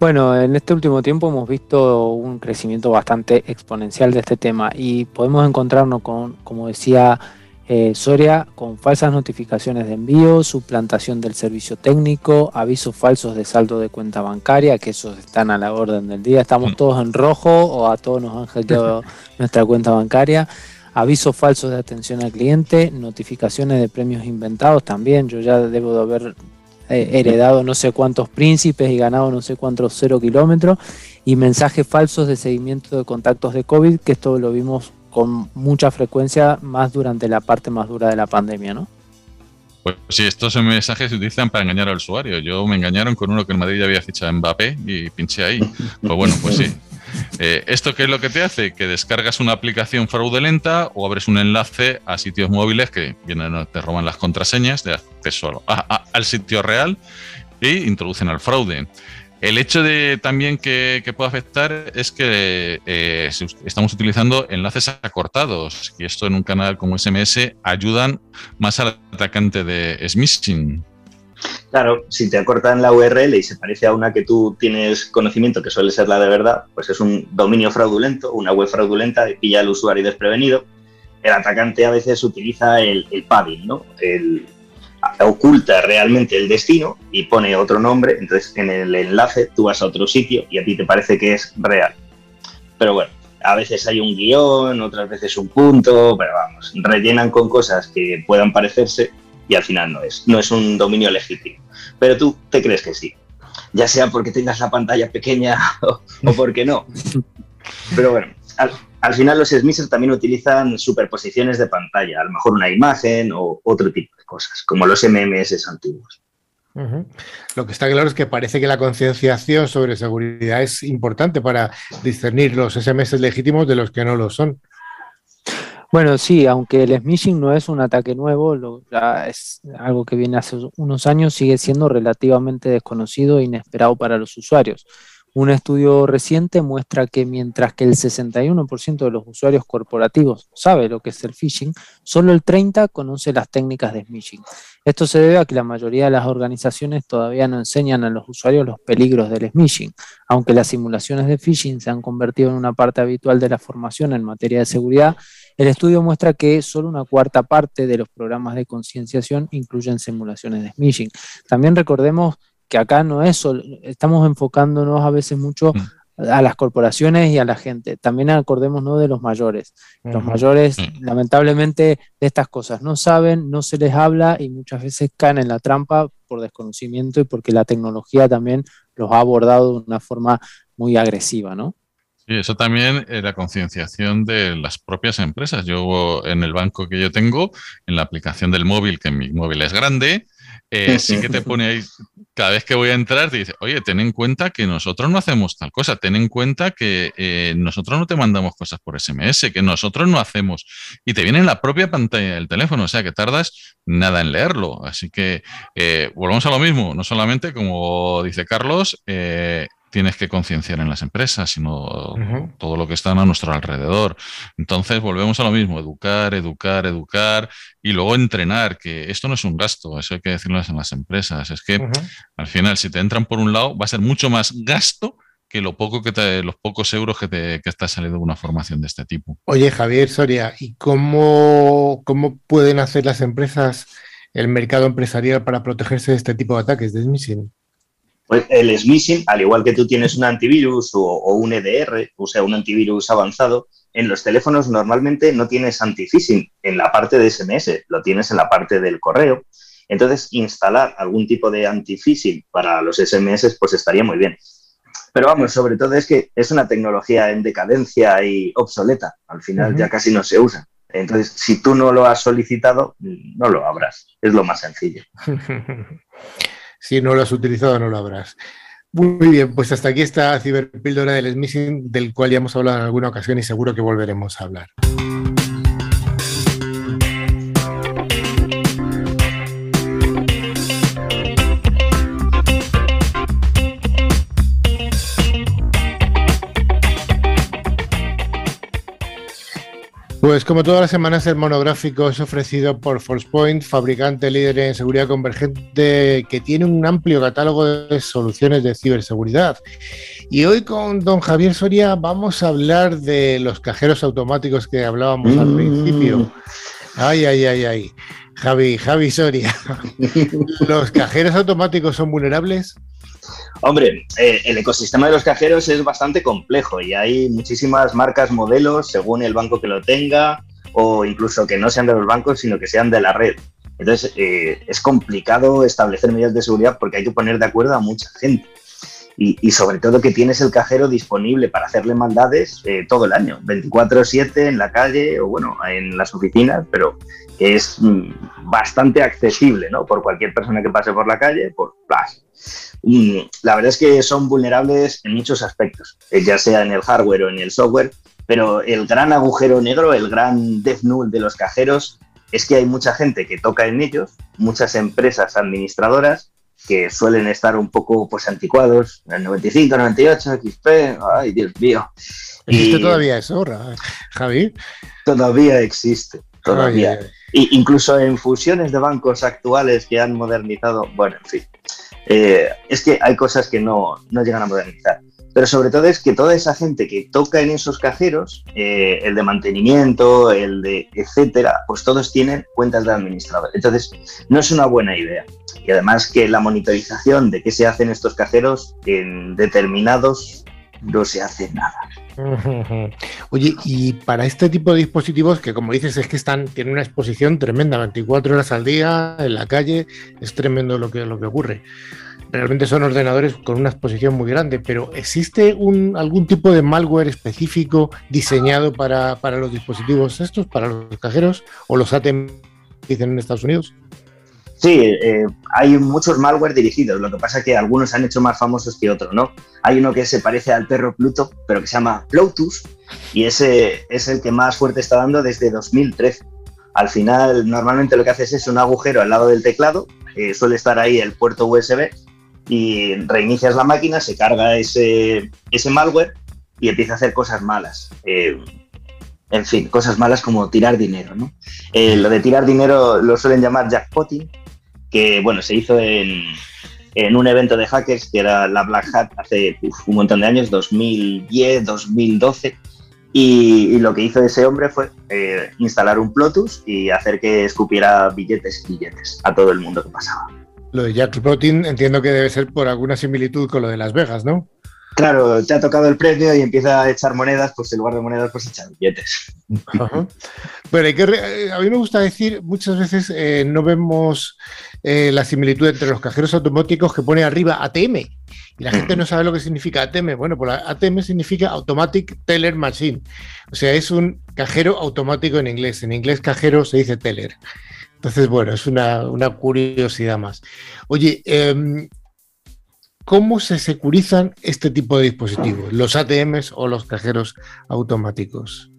Speaker 3: Bueno, en este último tiempo hemos visto un crecimiento bastante exponencial de este tema y podemos encontrarnos con, como decía eh, Soria, con falsas notificaciones de envío, suplantación del servicio técnico, avisos falsos de saldo de cuenta bancaria, que esos están a la orden del día. Estamos mm. todos en rojo o a todos nos han hackeado nuestra cuenta bancaria avisos falsos de atención al cliente, notificaciones de premios inventados también. Yo ya debo de haber eh, heredado no sé cuántos príncipes y ganado no sé cuántos cero kilómetros y mensajes falsos de seguimiento de contactos de COVID, que esto lo vimos con mucha frecuencia más durante la parte más dura de la pandemia, ¿no?
Speaker 2: Pues sí, estos mensajes se utilizan para engañar al usuario. Yo me engañaron con uno que en Madrid ya había fichado Mbappé y pinché ahí. Pues bueno, pues sí. Eh, ¿Esto qué es lo que te hace? Que descargas una aplicación fraudulenta o abres un enlace a sitios móviles que vienen, te roban las contraseñas de acceso al sitio real e introducen al fraude. El hecho de también que, pueda afectar es que eh, estamos utilizando enlaces acortados y esto en un canal como SMS ayudan más al atacante de smishing.
Speaker 5: Claro, si te acortan la URL y se parece a una que tú tienes conocimiento, que suele ser la de verdad, pues es un dominio fraudulento, una web fraudulenta, que pilla al usuario desprevenido. El atacante a veces utiliza el, padding, ¿no? Oculta realmente el destino y pone otro nombre, entonces en el enlace tú vas a otro sitio y a ti te parece que es real. Pero bueno, a veces hay un guion, otras veces un punto, pero vamos, rellenan con cosas que puedan parecerse y al final no es, no es un dominio legítimo. Pero tú te crees que sí, ya sea porque tengas la pantalla pequeña o, porque no. Pero bueno, al, final los smishers también utilizan superposiciones de pantalla, a lo mejor una imagen o otro tipo de cosas, como los MMS antiguos.
Speaker 1: Lo que está claro es que parece que la concienciación sobre seguridad es importante para discernir los SMS legítimos de los que no lo son.
Speaker 3: Bueno, sí, aunque el smishing no es un ataque nuevo, lo, es algo que viene hace unos años, sigue siendo relativamente desconocido e inesperado para los usuarios. Un estudio reciente muestra que mientras que el 61% de los usuarios corporativos sabe lo que es el phishing, solo el 30% conoce las técnicas de smishing. Esto se debe a que la mayoría de las organizaciones todavía no enseñan a los usuarios los peligros del smishing, aunque las simulaciones de phishing se han convertido en una parte habitual de la formación en materia de seguridad. El estudio muestra que solo una cuarta parte de los programas de concienciación incluyen simulaciones de smishing. También recordemos que acá no es solo, estamos enfocándonos a veces mucho mm. a las corporaciones y a la gente. También acordémonos de los mayores. Los mayores, mm. lamentablemente, de estas cosas no saben, no se les habla y muchas veces caen en la trampa por desconocimiento y porque la tecnología también los ha abordado de una forma muy agresiva, ¿no?
Speaker 2: Sí, eso también es la concienciación de las propias empresas. Yo en el banco que yo tengo, en la aplicación del móvil, que mi móvil es grande, eh, sí que te pone ahí, cada vez que voy a entrar, te dice, oye, ten en cuenta que nosotros no hacemos tal cosa, ten en cuenta que eh, nosotros no te mandamos cosas por SMS, que nosotros no hacemos. Y te viene en la propia pantalla del teléfono, o sea que tardas nada en leerlo. Así que eh, volvemos a lo mismo, no solamente, como dice Carlos, tienes que concienciar en las empresas, sino todo lo que está a nuestro alrededor. Entonces, volvemos a lo mismo, educar, educar, educar y luego entrenar, que esto no es un gasto, eso hay que decirlo en las empresas. Es que al final, si te entran por un lado, va a ser mucho más gasto que lo poco que te, los pocos euros que te que está saliendo de una formación de este tipo.
Speaker 1: Oye, Javier Soria, ¿y cómo, cómo pueden hacer las empresas el mercado empresarial para protegerse de este tipo de ataques de smishing?
Speaker 5: Pues el smishing, al igual que tú tienes un antivirus o, un EDR, o sea, un antivirus avanzado, en los teléfonos normalmente no tienes anti-phishing en la parte de SMS, lo tienes en la parte del correo. Entonces, instalar algún tipo de anti-phishing para los SMS, pues estaría muy bien. Pero vamos, sobre todo es que es una tecnología en decadencia y obsoleta. Al final ya casi no se usa. Entonces, si tú no lo has solicitado, no lo abras. Es lo más sencillo.
Speaker 1: Si no lo has utilizado, no lo habrás. Muy bien, pues hasta aquí está Ciberpíldora del Smithing, del cual ya hemos hablado en alguna ocasión y seguro que volveremos a hablar. Pues como todas las semanas el monográfico es ofrecido por ForcePoint, fabricante líder en seguridad convergente que tiene un amplio catálogo de soluciones de ciberseguridad. Y hoy con don Javier Soria vamos a hablar de los cajeros automáticos que hablábamos al principio. Mm. Ay, ay, ay, ay. Javi, Javi Soria. ¿Los cajeros automáticos son vulnerables?
Speaker 5: Hombre, eh, el ecosistema de los cajeros es bastante complejo y hay muchísimas marcas, modelos, según el banco que lo tenga, o incluso que no sean de los bancos, sino que sean de la red. Entonces, eh, es complicado establecer medidas de seguridad porque hay que poner de acuerdo a mucha gente. Y, sobre todo que tienes el cajero disponible para hacerle maldades eh, todo el año, 24/7 en la calle o bueno, en las oficinas, pero que es mm, bastante accesible ¿no? por cualquier persona que pase por la calle, por plus. Mm, la verdad es que son vulnerables en muchos aspectos, eh, ya sea en el hardware o en el software, pero el gran agujero negro, el gran death null de los cajeros es que hay mucha gente que toca en ellos, muchas empresas administradoras que suelen estar un poco pues anticuados, en el 95, 98, XP, ay Dios mío.
Speaker 1: ¿Existe todavía eso, Javi?
Speaker 5: Todavía existe, todavía. incluso en fusiones de bancos actuales que han modernizado, bueno, en fin. Eh, es que hay cosas que no, llegan a modernizar. Pero sobre todo es que toda esa gente que toca en esos cajeros, eh, el de mantenimiento, el de etcétera, pues todos tienen cuentas de administrador. Entonces, no es una buena idea. Y además que la monitorización de qué se hacen estos cajeros en determinados no se hace nada.
Speaker 1: Oye, y para este tipo de dispositivos, que como dices, es que están, tienen una exposición tremenda, 24 horas al día en la calle, es tremendo lo que, lo que ocurre. Realmente son ordenadores con una exposición muy grande, pero ¿existe un, algún tipo de malware específico diseñado para, para los dispositivos estos, para los cajeros o los ATM dicen en Estados Unidos?
Speaker 5: Sí, eh, hay muchos malware dirigidos, lo que pasa es que algunos se han hecho más famosos que otros, ¿no? Hay uno que se parece al perro Pluto, pero que se llama Plotus, y ese es el que más fuerte está dando desde 2013. Al final, normalmente lo que haces es un agujero al lado del teclado, eh, suele estar ahí el puerto USB, y reinicias la máquina, se carga ese, ese malware y empieza a hacer cosas malas. Eh, en fin, cosas malas como tirar dinero, ¿no? lo de tirar dinero lo suelen llamar jackpotting, que bueno, se hizo en, un evento de hackers que era la Black Hat hace un montón de años, 2010, 2012. Y, lo que hizo ese hombre fue eh, instalar un Plotus y hacer que escupiera billetes y billetes a todo el mundo que pasaba.
Speaker 1: Lo de Jackpotting entiendo que debe ser por alguna similitud con lo de Las Vegas, ¿no?
Speaker 5: Claro, te ha tocado el premio y empieza a echar monedas, pues en lugar de monedas, pues echar billetes.
Speaker 1: Pero hay que eh, a mí me gusta decir, muchas veces eh, no vemos eh, la similitud entre los cajeros automáticos que pone arriba ATM. Y la gente no sabe lo que significa ATM. Bueno, pues ATM significa Automatic Teller Machine. O sea, es un cajero automático en inglés. En inglés cajero se dice teller. Entonces, bueno, es una, curiosidad más. Oye, eh, ¿Cómo se securizan este tipo de dispositivos, los ATMs o los cajeros automáticos?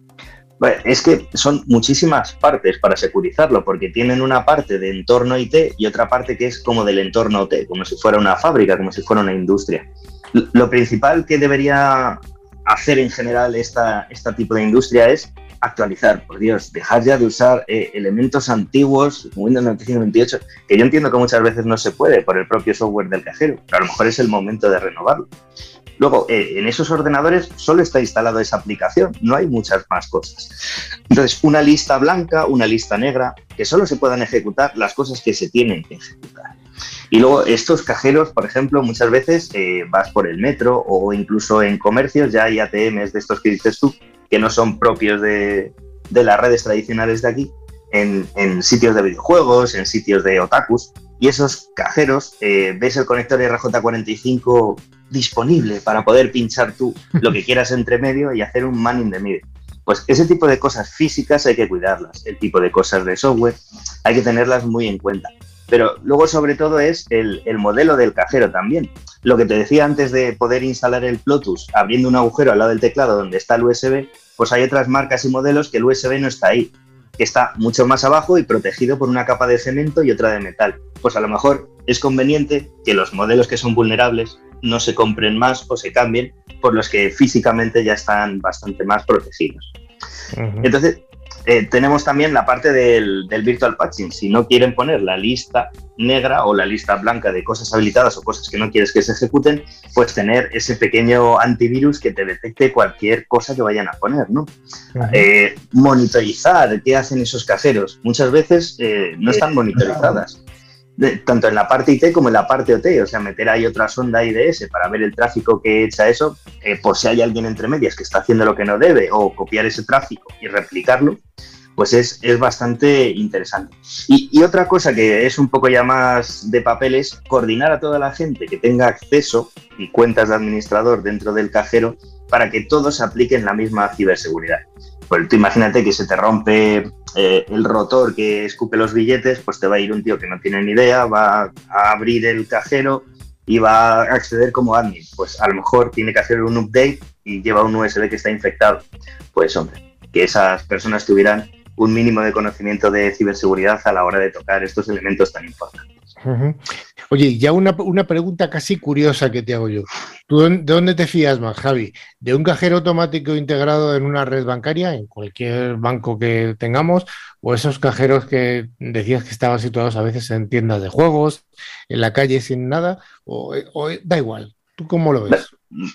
Speaker 5: es que son muchísimas partes para securizarlo, porque tienen una parte de entorno IT y otra parte que es como del entorno OT, como si fuera una fábrica, como si fuera una industria. Lo principal que debería hacer en general esta, este tipo de industria es actualizar, por Dios, dejar ya de usar eh, elementos antiguos, Windows 95 98, que yo entiendo que muchas veces no se puede por el propio software del cajero, pero a lo mejor es el momento de renovarlo. Luego, eh, en esos ordenadores solo está instalado esa aplicación, no hay muchas más cosas. Entonces, una lista blanca, una lista negra, que solo se puedan ejecutar las cosas que se tienen que ejecutar. Y luego estos cajeros, por ejemplo, muchas veces eh, vas por el metro o incluso en comercios ya hay ATMs de estos que dices tú, que no son propios de, las redes tradicionales de aquí, en, sitios de videojuegos, en sitios de otakus, y esos cajeros, eh, ves el conector RJ45 disponible para poder pinchar tú lo que quieras entre medio y hacer un man in the middle. Pues ese tipo de cosas físicas hay que cuidarlas, el tipo de cosas de software hay que tenerlas muy en cuenta. Pero luego sobre todo es el, modelo del cajero también. Lo que te decía antes de poder instalar el Plotus abriendo un agujero al lado del teclado donde está el USB, pues hay otras marcas y modelos que el USB no está ahí, que está mucho más abajo y protegido por una capa de cemento y otra de metal. Pues a lo mejor es conveniente que los modelos que son vulnerables no se compren más o se cambien por los que físicamente ya están bastante más protegidos. Entonces, eh, tenemos también la parte del, virtual patching. Si no quieren poner la lista negra o la lista blanca de cosas habilitadas o cosas que no quieres que se ejecuten, pues tener ese pequeño antivirus que te detecte cualquier cosa que vayan a poner, ¿no? Eh, monitorizar qué hacen esos cajeros. Muchas veces eh, no están monitorizadas tanto en la parte IT como en la parte OT, o sea, meter ahí otra sonda IDS para ver el tráfico que echa eso, eh, por si hay alguien entre medias que está haciendo lo que no debe, o copiar ese tráfico y replicarlo, pues es, es bastante interesante. Y, y, otra cosa que es un poco ya más de papel es coordinar a toda la gente que tenga acceso y cuentas de administrador dentro del cajero para que todos apliquen la misma ciberseguridad. Pues tú imagínate que se te rompe eh, el rotor que escupe los billetes, pues te va a ir un tío que no tiene ni idea, va a abrir el cajero y va a acceder como admin. Pues a lo mejor tiene que hacer un update y lleva un USB que está infectado. Pues hombre, que esas personas tuvieran un mínimo de conocimiento de ciberseguridad a la hora de tocar estos elementos tan importantes.
Speaker 1: Oye, ya una, pregunta casi curiosa que te hago yo. ¿Tú de dónde te fías más, Javi? ¿De un cajero automático integrado en una red bancaria, en cualquier banco que tengamos, o esos cajeros que decías que estaban situados a veces en tiendas de juegos, en la calle sin nada, o, da igual? ¿Tú cómo lo ves?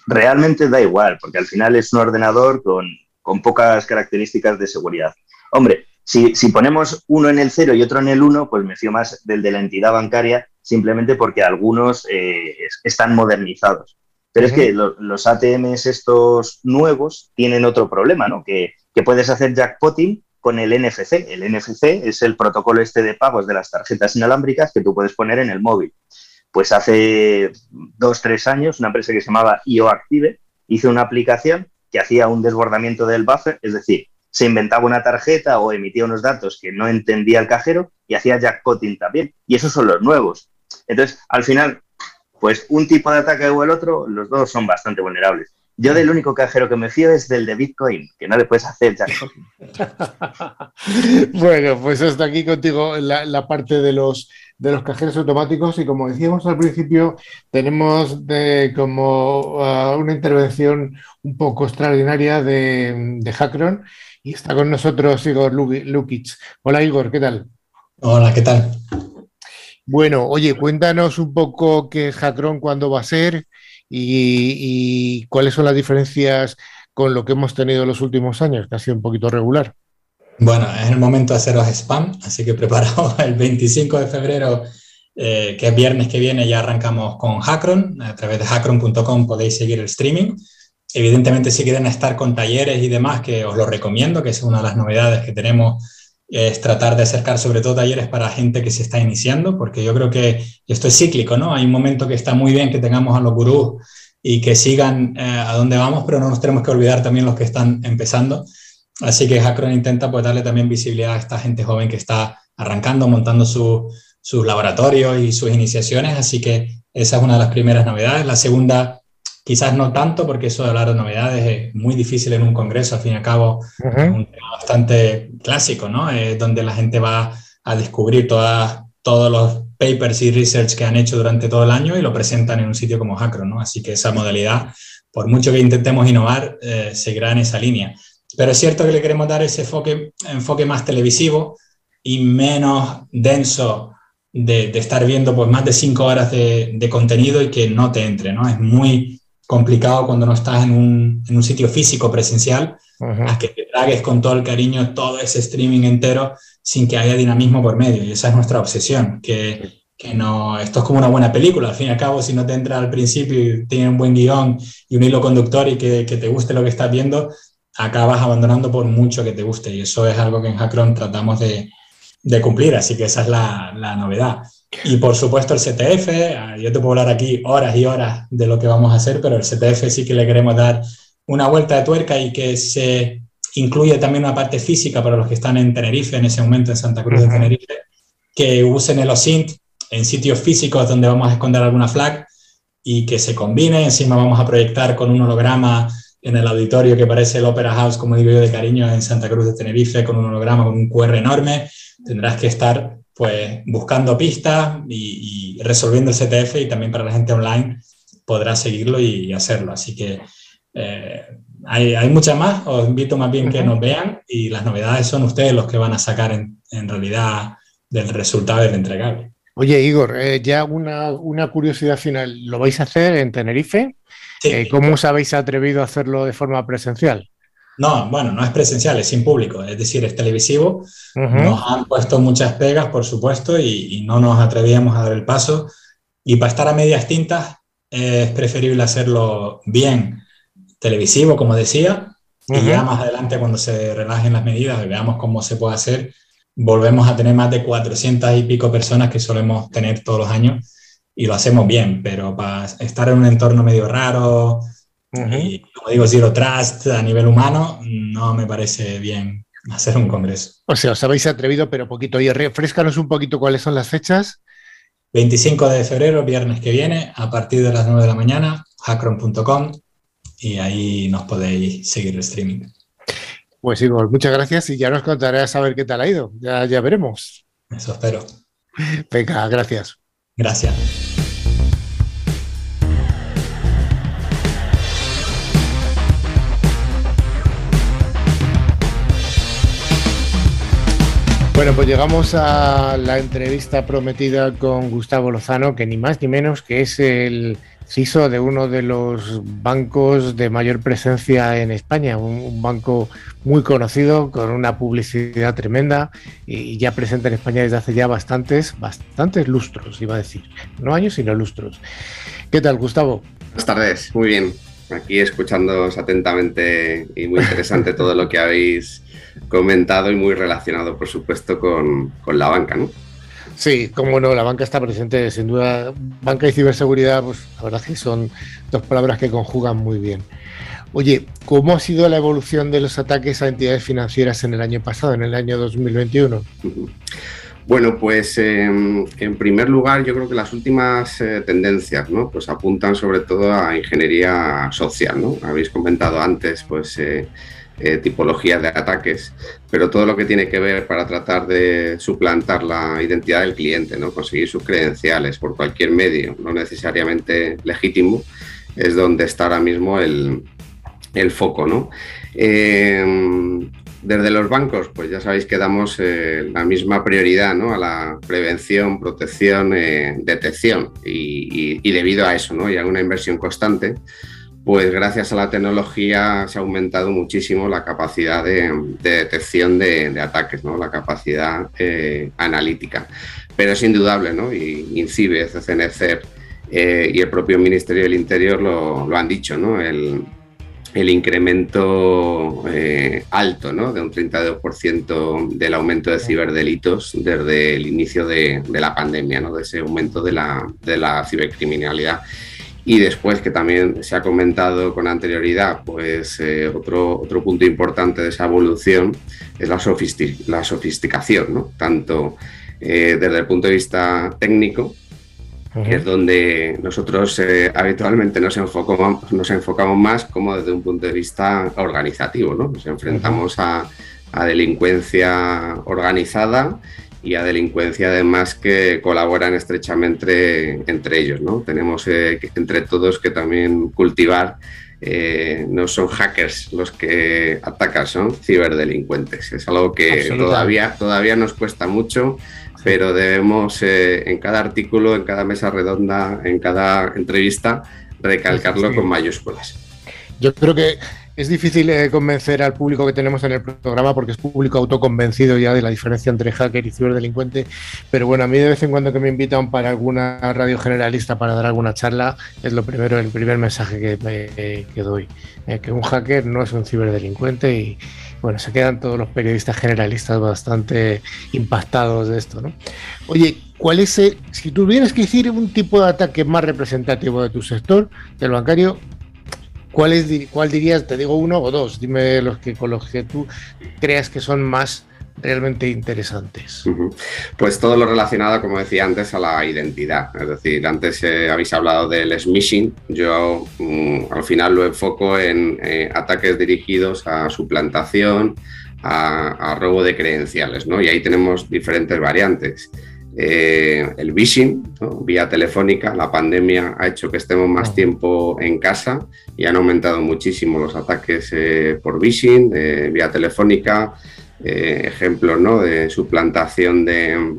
Speaker 5: Realmente da igual, porque al final es un ordenador con, con pocas características de seguridad. Hombre, si, ponemos uno en el cero y otro en el uno, pues me fío más del de la entidad bancaria, simplemente porque algunos eh, están modernizados. Pero es que los ATMs estos nuevos tienen otro problema, ¿no? Que, puedes hacer jackpotting con el NFC. El NFC es el protocolo este de pagos de las tarjetas inalámbricas que tú puedes poner en el móvil. Pues hace dos, tres años, una empresa que se llamaba IOActive hizo una aplicación que hacía un desbordamiento del buffer, es decir, se inventaba una tarjeta o emitía unos datos que no entendía el cajero y hacía jackpotting también. Y esos son los nuevos. Entonces, al final, pues un tipo de ataque o el otro, los dos son bastante vulnerables. Yo del único cajero que me fío es del de Bitcoin, que no le puedes hacer jackpotting.
Speaker 1: bueno, pues hasta aquí contigo la, parte de los, de los cajeros automáticos y como decíamos al principio, tenemos de, como uh, una intervención un poco extraordinaria de, de Hackron y está con nosotros Igor Lukic. Hola Igor, ¿qué tal?
Speaker 7: Hola, ¿qué tal?
Speaker 1: Bueno, oye, cuéntanos un poco qué es Hackron, cuándo va a ser y, cuáles son las diferencias con lo que hemos tenido en los últimos años, que ha sido un poquito regular.
Speaker 7: Bueno, es el momento de haceros spam, así que preparaos el 25 de febrero, eh, que es viernes que viene, ya arrancamos con Hackron. A través de hackron.com podéis seguir el streaming. Evidentemente, si quieren estar con talleres y demás, que os lo recomiendo, que es una de las novedades que tenemos, es tratar de acercar sobre todo talleres para gente que se está iniciando, porque yo creo que esto es cíclico, ¿no? Hay un momento que está muy bien que tengamos a los gurús y que sigan eh, a donde vamos, pero no nos tenemos que olvidar también los que están empezando. Así que Hackron intenta pues, darle también visibilidad a esta gente joven que está arrancando, montando sus laboratorios y sus iniciaciones. Así que esa es una de las primeras novedades. La segunda Quizás no tanto, porque eso de hablar de novedades es muy difícil en un congreso, al fin y al cabo, es un tema bastante clásico, ¿no? Es donde la gente va a descubrir todas, todos los papers y research que han hecho durante todo el año y lo presentan en un sitio como Hackron, ¿no? Así que esa modalidad, por mucho que intentemos innovar, eh, seguirá en esa línea. Pero es cierto que le queremos dar ese enfoque, enfoque más televisivo y menos denso de, de, estar viendo pues, más de cinco horas de, de, contenido y que no te entre, ¿no? Es muy complicado cuando no estás en un, en un sitio físico presencial, a que te tragues con todo el cariño todo ese streaming entero sin que haya dinamismo por medio. Y esa es nuestra obsesión, que, que no, esto es como una buena película, al fin y al cabo, si no te entra al principio y tiene un buen guion y un hilo conductor y que, que te guste lo que estás viendo, acabas abandonando por mucho que te guste. Y eso es algo que en Hackron tratamos de, de cumplir, así que esa es la, la novedad. Y por supuesto el CTF, ah, yo te puedo hablar aquí horas y horas de lo que vamos a hacer, pero el CTF sí que le queremos dar una vuelta de tuerca y que se incluye también una parte física para los que están en Tenerife, en ese momento en Santa Cruz de Tenerife, que usen el OSINT en sitios físicos donde vamos a esconder alguna flag y que se combine. Encima vamos a proyectar con un holograma en el auditorio que parece el Opera House, como digo yo, de cariño en Santa Cruz de Tenerife, con un holograma, con un QR enorme. Tendrás que estar pues buscando pistas y, resolviendo el CTF y también para la gente online podrá seguirlo y, hacerlo. Así que eh, hay, hay muchas más, os invito más bien que nos vean y las novedades son ustedes los que van a sacar en, en realidad del resultado del entregable.
Speaker 1: Oye, Igor, eh, ya una, una, curiosidad final. ¿Lo vais a hacer en Tenerife? Eh, ¿Cómo os habéis atrevido a hacerlo de forma presencial?
Speaker 7: No, bueno, no es presencial, es sin público, es decir, es televisivo. Nos han puesto muchas pegas, por supuesto, y, no nos atrevíamos a dar el paso. Y para estar a medias tintas es preferible hacerlo bien televisivo, como decía, y ya más adelante cuando se relajen las medidas y veamos cómo se puede hacer, volvemos a tener más de 400 y pico personas que solemos tener todos los años y lo hacemos bien, pero para estar en un entorno medio raro, y como digo, zero trust a nivel humano, no me parece bien hacer un congreso.
Speaker 1: O sea, os habéis atrevido, pero poquito. Y refrescanos un poquito cuáles son las fechas.
Speaker 7: 25 de febrero, viernes que viene, a partir de las 9 de la mañana, hackron.com, y ahí nos podéis seguir el streaming.
Speaker 1: Pues Igor, muchas gracias y ya nos contarás a ver qué tal ha ido. Ya, ya veremos.
Speaker 7: Eso espero.
Speaker 1: Venga, gracias.
Speaker 7: Gracias.
Speaker 1: Bueno, pues llegamos a la entrevista prometida con Gustavo Lozano, que ni más ni menos que es el CISO de uno de los bancos de mayor presencia en España, un, banco muy conocido, con una publicidad tremenda y ya presente en España desde hace ya bastantes, bastantes lustros, iba a decir. No años, sino lustros. ¿Qué tal, Gustavo?
Speaker 4: Buenas tardes, muy bien. Aquí escuchándoos atentamente y muy interesante todo lo que habéis comentado y muy relacionado, por supuesto, con, la banca, ¿no?
Speaker 1: Sí, como no, la banca está presente, sin duda. Banca y ciberseguridad, pues la verdad que son dos palabras que conjugan muy bien. Oye, ¿cómo ha sido la evolución de los ataques a entidades financieras en el año pasado, en el año 2021?
Speaker 4: Bueno, pues em, en primer lugar, yo creo que las últimas eh, tendencias, ¿no? Pues apuntan sobre todo a ingeniería social, ¿no? Habéis comentado antes, pues eh, eh, tipologías de ataques, pero todo lo que tiene que ver para tratar de suplantar la identidad del cliente, ¿no? conseguir sus credenciales por cualquier medio, no necesariamente legítimo, es donde está ahora mismo el, foco. ¿no? Eh, desde los bancos, pues ya sabéis que damos eh, la misma prioridad ¿no? a la prevención, protección, detección y, y, debido a eso ¿no? y a una inversión constante, pues gracias a la tecnología se ha aumentado muchísimo la capacidad de, detección de, ataques, ¿no? la capacidad eh, analítica. Pero es indudable, ¿no? y INCIBE, CCNCER eh, y el propio Ministerio del Interior lo, han dicho, ¿no? el, incremento eh, alto ¿no? de un 32% del aumento de ciberdelitos desde el inicio de, la pandemia, ¿no? de ese aumento de la, de la cibercriminalidad. Y después, que también se ha comentado con anterioridad, pues eh, otro, otro punto importante de esa evolución es la, la sofisticación, ¿no? tanto eh, desde el punto de vista técnico, que es donde nosotros eh, habitualmente nos enfocamos, nos enfocamos más, como desde un punto de vista organizativo. ¿no? Nos enfrentamos a, a delincuencia organizada y a delincuencia además que colaboran estrechamente entre ellos. ¿no? Tenemos eh, entre todos que también cultivar, eh, no son hackers los que atacan, son ciberdelincuentes. Es algo que todavía, todavía nos cuesta mucho, pero debemos eh, en cada artículo, en cada mesa redonda, en cada entrevista, recalcarlo con mayúsculas.
Speaker 1: Yo creo que es difícil eh, convencer al público que tenemos en el programa porque es público autoconvencido ya de la diferencia entre hacker y ciberdelincuente. Pero bueno, a mí de vez en cuando que me invitan para alguna radio generalista para dar alguna charla, es lo primero, el primer mensaje que, que doy. Eh, que un hacker no es un ciberdelincuente y bueno, se quedan todos los periodistas generalistas bastante impactados de esto, ¿no? Oye, ¿cuál es, el, si tuvieras que decir un tipo de ataque más representativo de tu sector, del bancario, ¿Cuál, ¿Cuál dirías? Te digo uno o dos. Dime los que con los que tú creas que son más realmente interesantes?
Speaker 4: Pues todo lo relacionado, como decía antes, a la identidad. Es decir, antes eh, habéis hablado del smishing. Yo mm, al final lo enfoco en eh, ataques dirigidos a suplantación, a, robo de credenciales, ¿no? Y ahí tenemos diferentes variantes. Eh, el phishing, vía telefónica, la pandemia ha hecho que estemos más tiempo en casa y han aumentado muchísimo los ataques por phishing, vía telefónica, eh, ejemplos ¿no? de suplantación de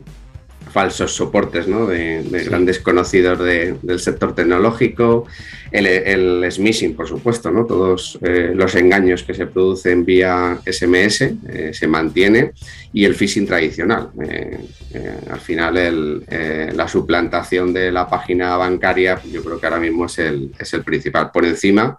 Speaker 4: falsos soportes ¿no? de, grandes conocidos del sector tecnológico, el, el, smishing, por supuesto, ¿no? todos eh, los engaños que se producen vía SMS eh, se mantiene y el phishing tradicional. al final la suplantación de la página bancaria yo creo que ahora mismo es el, es el principal. Por encima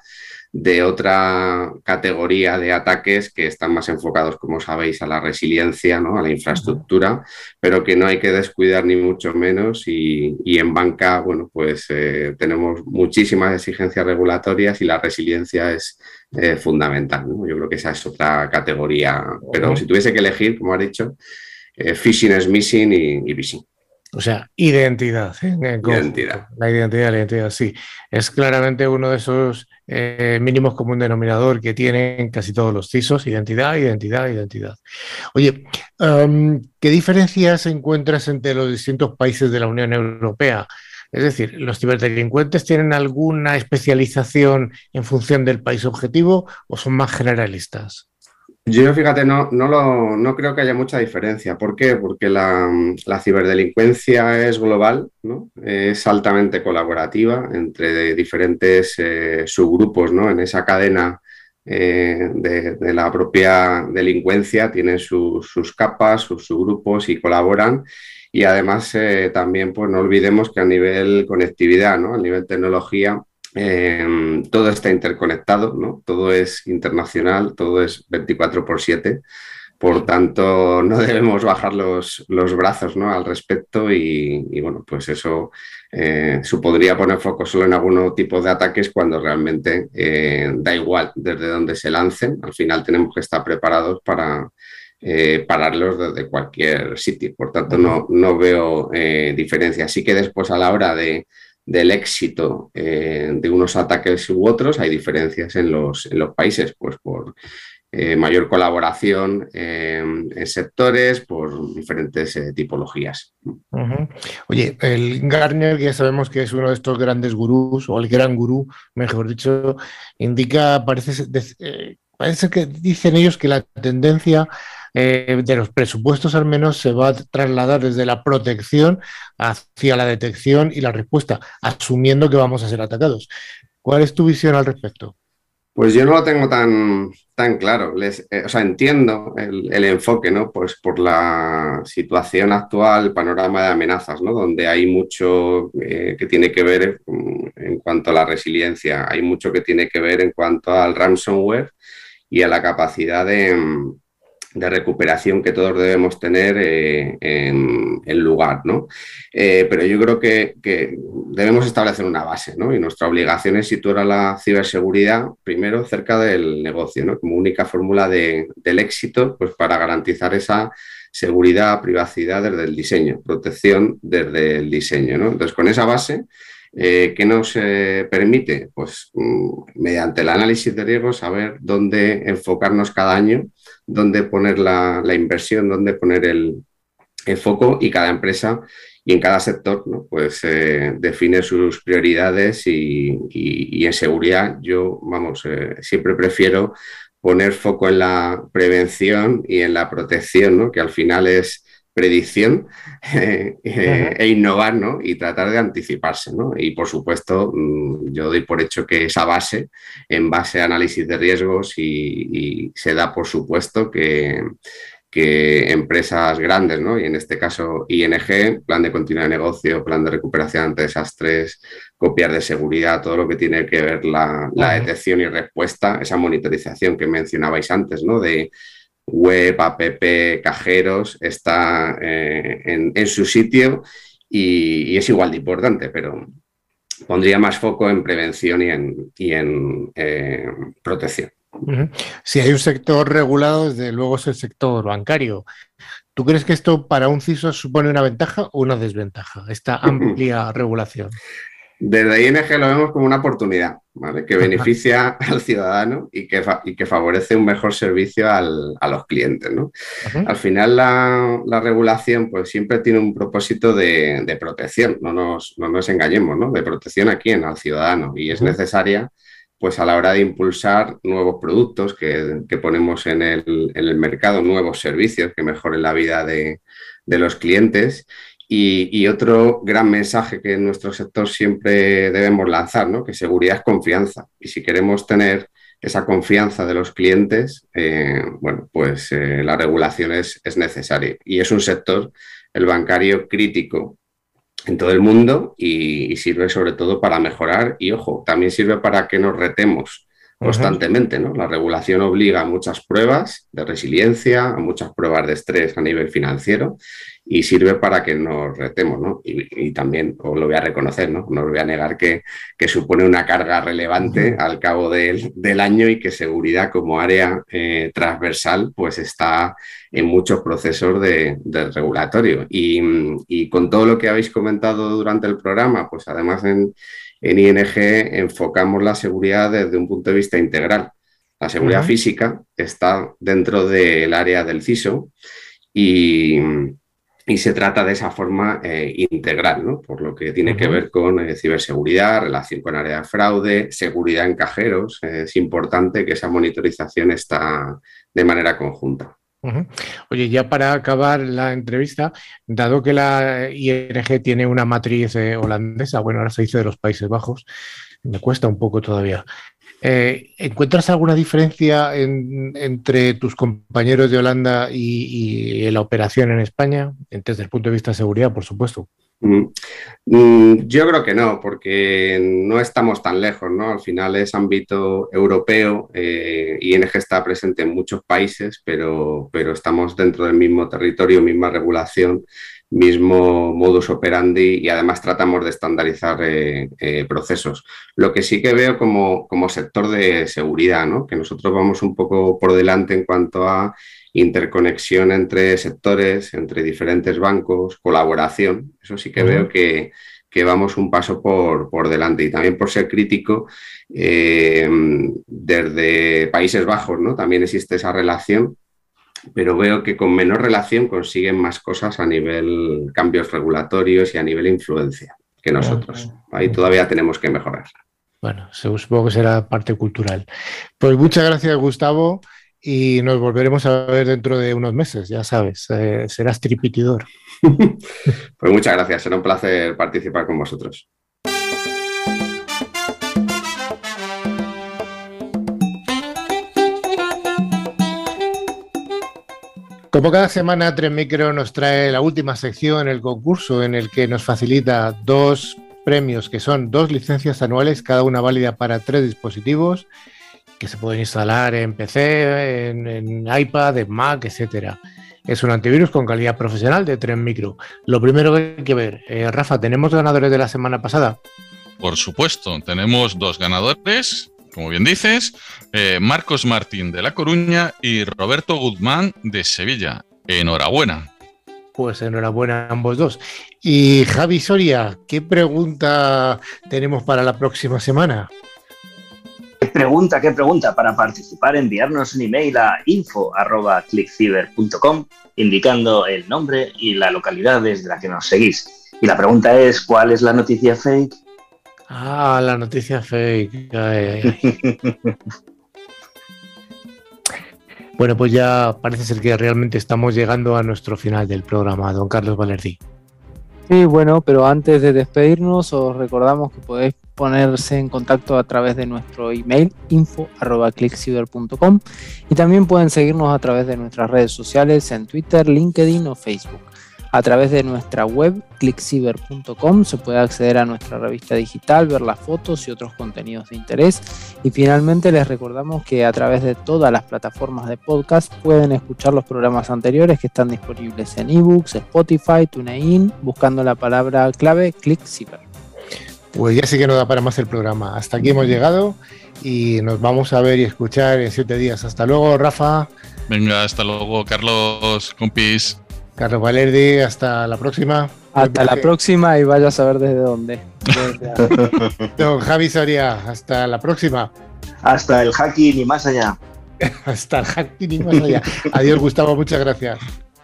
Speaker 4: de otra categoría de ataques que están más enfocados, como sabéis, a la resiliencia, ¿no? a la infraestructura, pero que no hay que descuidar ni mucho menos. Y, en banca, bueno, pues eh, tenemos muchísimas exigencias regulatorias y la resiliencia es eh, fundamental. Yo creo que esa es otra categoría. Pero si tuviese que elegir, como ha dicho, eh, phishing es missing y, y phishing.
Speaker 1: O sea, identidad.
Speaker 4: Identidad.
Speaker 1: La identidad, la identidad, sí. Es claramente uno de esos eh, mínimos común denominador que tienen casi todos los CISOs, identidad, identidad, identidad. Oye, ¿qué diferencias encuentras entre los distintos países de la Unión Europea? Es decir, ¿los ciberdelincuentes tienen alguna especialización en función del país objetivo o son más generalistas?
Speaker 4: Yo, fíjate, no, no, lo, no creo que haya mucha diferencia. ¿Por qué? Porque la, ciberdelincuencia es global, ¿no? es altamente colaborativa entre diferentes eh, subgrupos ¿no? en esa cadena eh, de, la propia delincuencia, tienen sus capas, sus subgrupos y colaboran. Y además eh, también pues, no olvidemos que a nivel conectividad, ¿no? a nivel tecnología, Em, todo está interconectado, ¿no? todo es internacional, todo es 24 por 7. Por tanto, no debemos bajar los, los brazos ¿no? al respecto y, bueno, pues eso eh, supondría poner foco solo en algún tipo de ataques cuando realmente eh, da igual desde donde se lancen. Al final tenemos que estar preparados para eh, pararlos desde cualquier sitio. Por tanto, no, no veo diferencia. Así que después a la hora de, del éxito eh, de unos ataques u otros, hay diferencias en los, en los países, pues por eh, mayor colaboración en sectores, por diferentes eh, tipologías.
Speaker 1: Oye, el Gartner, que ya sabemos que es uno de estos grandes gurús, o el gran gurú, mejor dicho, indica, parece, parece que dicen ellos que la tendencia eh, de los presupuestos al menos se va a trasladar desde la protección hacia la detección y la respuesta, asumiendo que vamos a ser atacados. ¿Cuál es tu visión al respecto?
Speaker 4: Pues yo no lo tengo tan, tan claro. Eh, o sea, entiendo el, enfoque, ¿no? Pues por la situación actual, el panorama de amenazas, ¿no? Donde hay mucho eh, que tiene que ver en cuanto a la resiliencia, hay mucho que tiene que ver en cuanto al ransomware y a la capacidad de, de recuperación que todos debemos tener eh, en lugar, ¿no? Eh, pero yo creo que, debemos establecer una base, ¿no? Y nuestra obligación es situar la ciberseguridad primero cerca del negocio, ¿no? Como única fórmula de, del éxito, pues para garantizar esa seguridad, privacidad desde el diseño, protección desde el diseño, ¿no? Entonces, con esa base, eh, ¿Qué nos permite? Pues mm, mediante el análisis de riesgos saber dónde enfocarnos cada año dónde poner la, inversión, dónde poner el, foco y cada empresa y en cada sector pues eh, define sus prioridades y, en seguridad yo, vamos, eh, siempre prefiero poner foco en la prevención y en la protección, ¿no? que al final es predicción eh, e innovar ¿no? y tratar de anticiparse. ¿no? Y por supuesto, mm, yo doy por hecho que esa base, en base a análisis de riesgos, y, se da por supuesto que, que empresas grandes, ¿no? y en este caso ING, plan de continuidad de negocio, plan de recuperación ante desastres, copiar de seguridad, todo lo que tiene que ver la, la detección y respuesta, esa monitorización que mencionabais antes, ¿no? de web, app, cajeros, está eh, en, su sitio y, es igual de importante, pero pondría más foco en prevención y en, y en eh, protección.
Speaker 1: Si hay un sector regulado, desde luego es el sector bancario. ¿Tú crees que esto para un CISO supone una ventaja o una desventaja, esta amplia regulación?
Speaker 4: Desde ING lo vemos como una oportunidad, que beneficia al ciudadano y que, que, favorece un mejor servicio a los clientes. Al final la, regulación pues, siempre tiene un propósito de, protección, no nos, no nos engañemos, ¿no? de protección a quién, al ciudadano, y es necesaria pues a la hora de impulsar nuevos productos que, ponemos en el, mercado, nuevos servicios que mejoren la vida de, de los clientes y, otro gran mensaje que en nuestro sector siempre debemos lanzar, ¿no? que seguridad es confianza. Y si queremos tener esa confianza de los clientes, eh, bueno, pues eh, la regulación es, necesaria. Y es un sector, el bancario, crítico en todo el mundo y, sirve sobre todo para mejorar y, ojo, también sirve para que nos retemos constantemente. ¿no? La regulación obliga a muchas pruebas de resiliencia, a muchas pruebas de estrés a nivel financiero y sirve para que nos retemos, ¿no? Y, también, os lo voy a reconocer, ¿no? No os voy a negar que, supone una carga relevante al cabo del, año y que seguridad como área eh, transversal pues está en muchos procesos de, regulatorio. Y, con todo lo que habéis comentado durante el programa, pues además en, en ING enfocamos la seguridad desde un punto de vista integral. La seguridad física está dentro del área del CISO y, y se trata de esa forma eh, integral, ¿no? por lo que tiene que ver con eh, ciberseguridad, relación con área de fraude, seguridad en cajeros. Eh, es importante que esa monitorización está de manera conjunta.
Speaker 1: Oye, ya para acabar la entrevista, dado que la ING tiene una matriz holandesa, bueno, ahora se dice de los Países Bajos, me cuesta un poco todavía. Eh, ¿Encuentras alguna diferencia entre tus compañeros de Holanda y, la operación en España, desde el punto de vista de seguridad, por supuesto? Mm,
Speaker 4: mm, yo creo que no, porque no estamos tan lejos, ¿no? Al final es ámbito europeo, eh, ING está presente en muchos países, pero, pero estamos dentro del mismo territorio, misma regulación mismo modus operandi y además tratamos de estandarizar eh, eh, procesos. Lo que sí que veo como, como sector de seguridad, ¿no? que nosotros vamos un poco por delante en cuanto a interconexión entre sectores, entre diferentes bancos, colaboración. Eso sí que veo que, que, vamos un paso por, por, delante. Y también por ser crítico, eh, desde Países Bajos ¿no? también existe esa relación pero veo que con menor relación consiguen más cosas a nivel cambios regulatorios y a nivel influencia que nosotros. Ahí todavía tenemos que mejorar.
Speaker 1: Bueno, supongo que será parte cultural. Pues muchas gracias, Gustavo, y nos volveremos a ver dentro de unos meses, ya sabes, eh, serás tripitidor.
Speaker 4: pues muchas gracias, será un placer participar con vosotros.
Speaker 1: Como cada semana, Tren Micro nos trae la última sección en el concurso en el que nos facilita dos premios que son dos licencias anuales, cada una válida para tres dispositivos que se pueden instalar en PC, en, iPad, en Mac, etc. Es un antivirus con calidad profesional de Tren Micro. Lo primero que hay que ver, eh, Rafa, ¿tenemos ganadores de la semana pasada?
Speaker 2: Por supuesto, tenemos dos ganadores como bien dices, eh, Marcos Martín de La Coruña y Roberto Guzmán de Sevilla. Enhorabuena.
Speaker 1: Pues enhorabuena a ambos dos. Y Javi Soria, ¿qué pregunta tenemos para la próxima semana?
Speaker 5: ¿Qué pregunta, qué pregunta? Para participar, enviarnos un email a info.clickciber.com indicando el nombre y la localidad desde la que nos seguís. Y la pregunta es, ¿cuál es la noticia fake
Speaker 1: Ah, la noticia fake. bueno, pues ya parece ser que realmente estamos llegando a nuestro final del programa, don Carlos Valerdi.
Speaker 3: Sí, bueno, pero antes de despedirnos, os recordamos que podéis ponerse en contacto a través de nuestro email info.clickciber.com y también pueden seguirnos a través de nuestras redes sociales en Twitter, LinkedIn o Facebook. A través de nuestra web clickciber.com se puede acceder a nuestra revista digital, ver las fotos y otros contenidos de interés. Y finalmente les recordamos que a través de todas las plataformas de podcast pueden escuchar los programas anteriores que están disponibles en ebooks, Spotify, TuneIn, buscando la palabra clave ClickCiber.
Speaker 1: Pues ya sí que no da para más el programa. Hasta aquí hemos llegado y nos vamos a ver y escuchar en siete días. Hasta luego, Rafa.
Speaker 2: Venga, hasta luego, Carlos, compis.
Speaker 1: Carlos Valerdi, hasta la próxima.
Speaker 3: Hasta la próxima y vaya a saber desde dónde.
Speaker 1: Don Javi Soria, hasta la próxima.
Speaker 5: Hasta el hacking y más allá.
Speaker 1: hasta el hacking y más allá. Adiós, Gustavo, muchas gracias.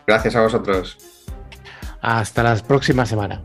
Speaker 4: Gracias a vosotros.
Speaker 1: Hasta la próxima semana.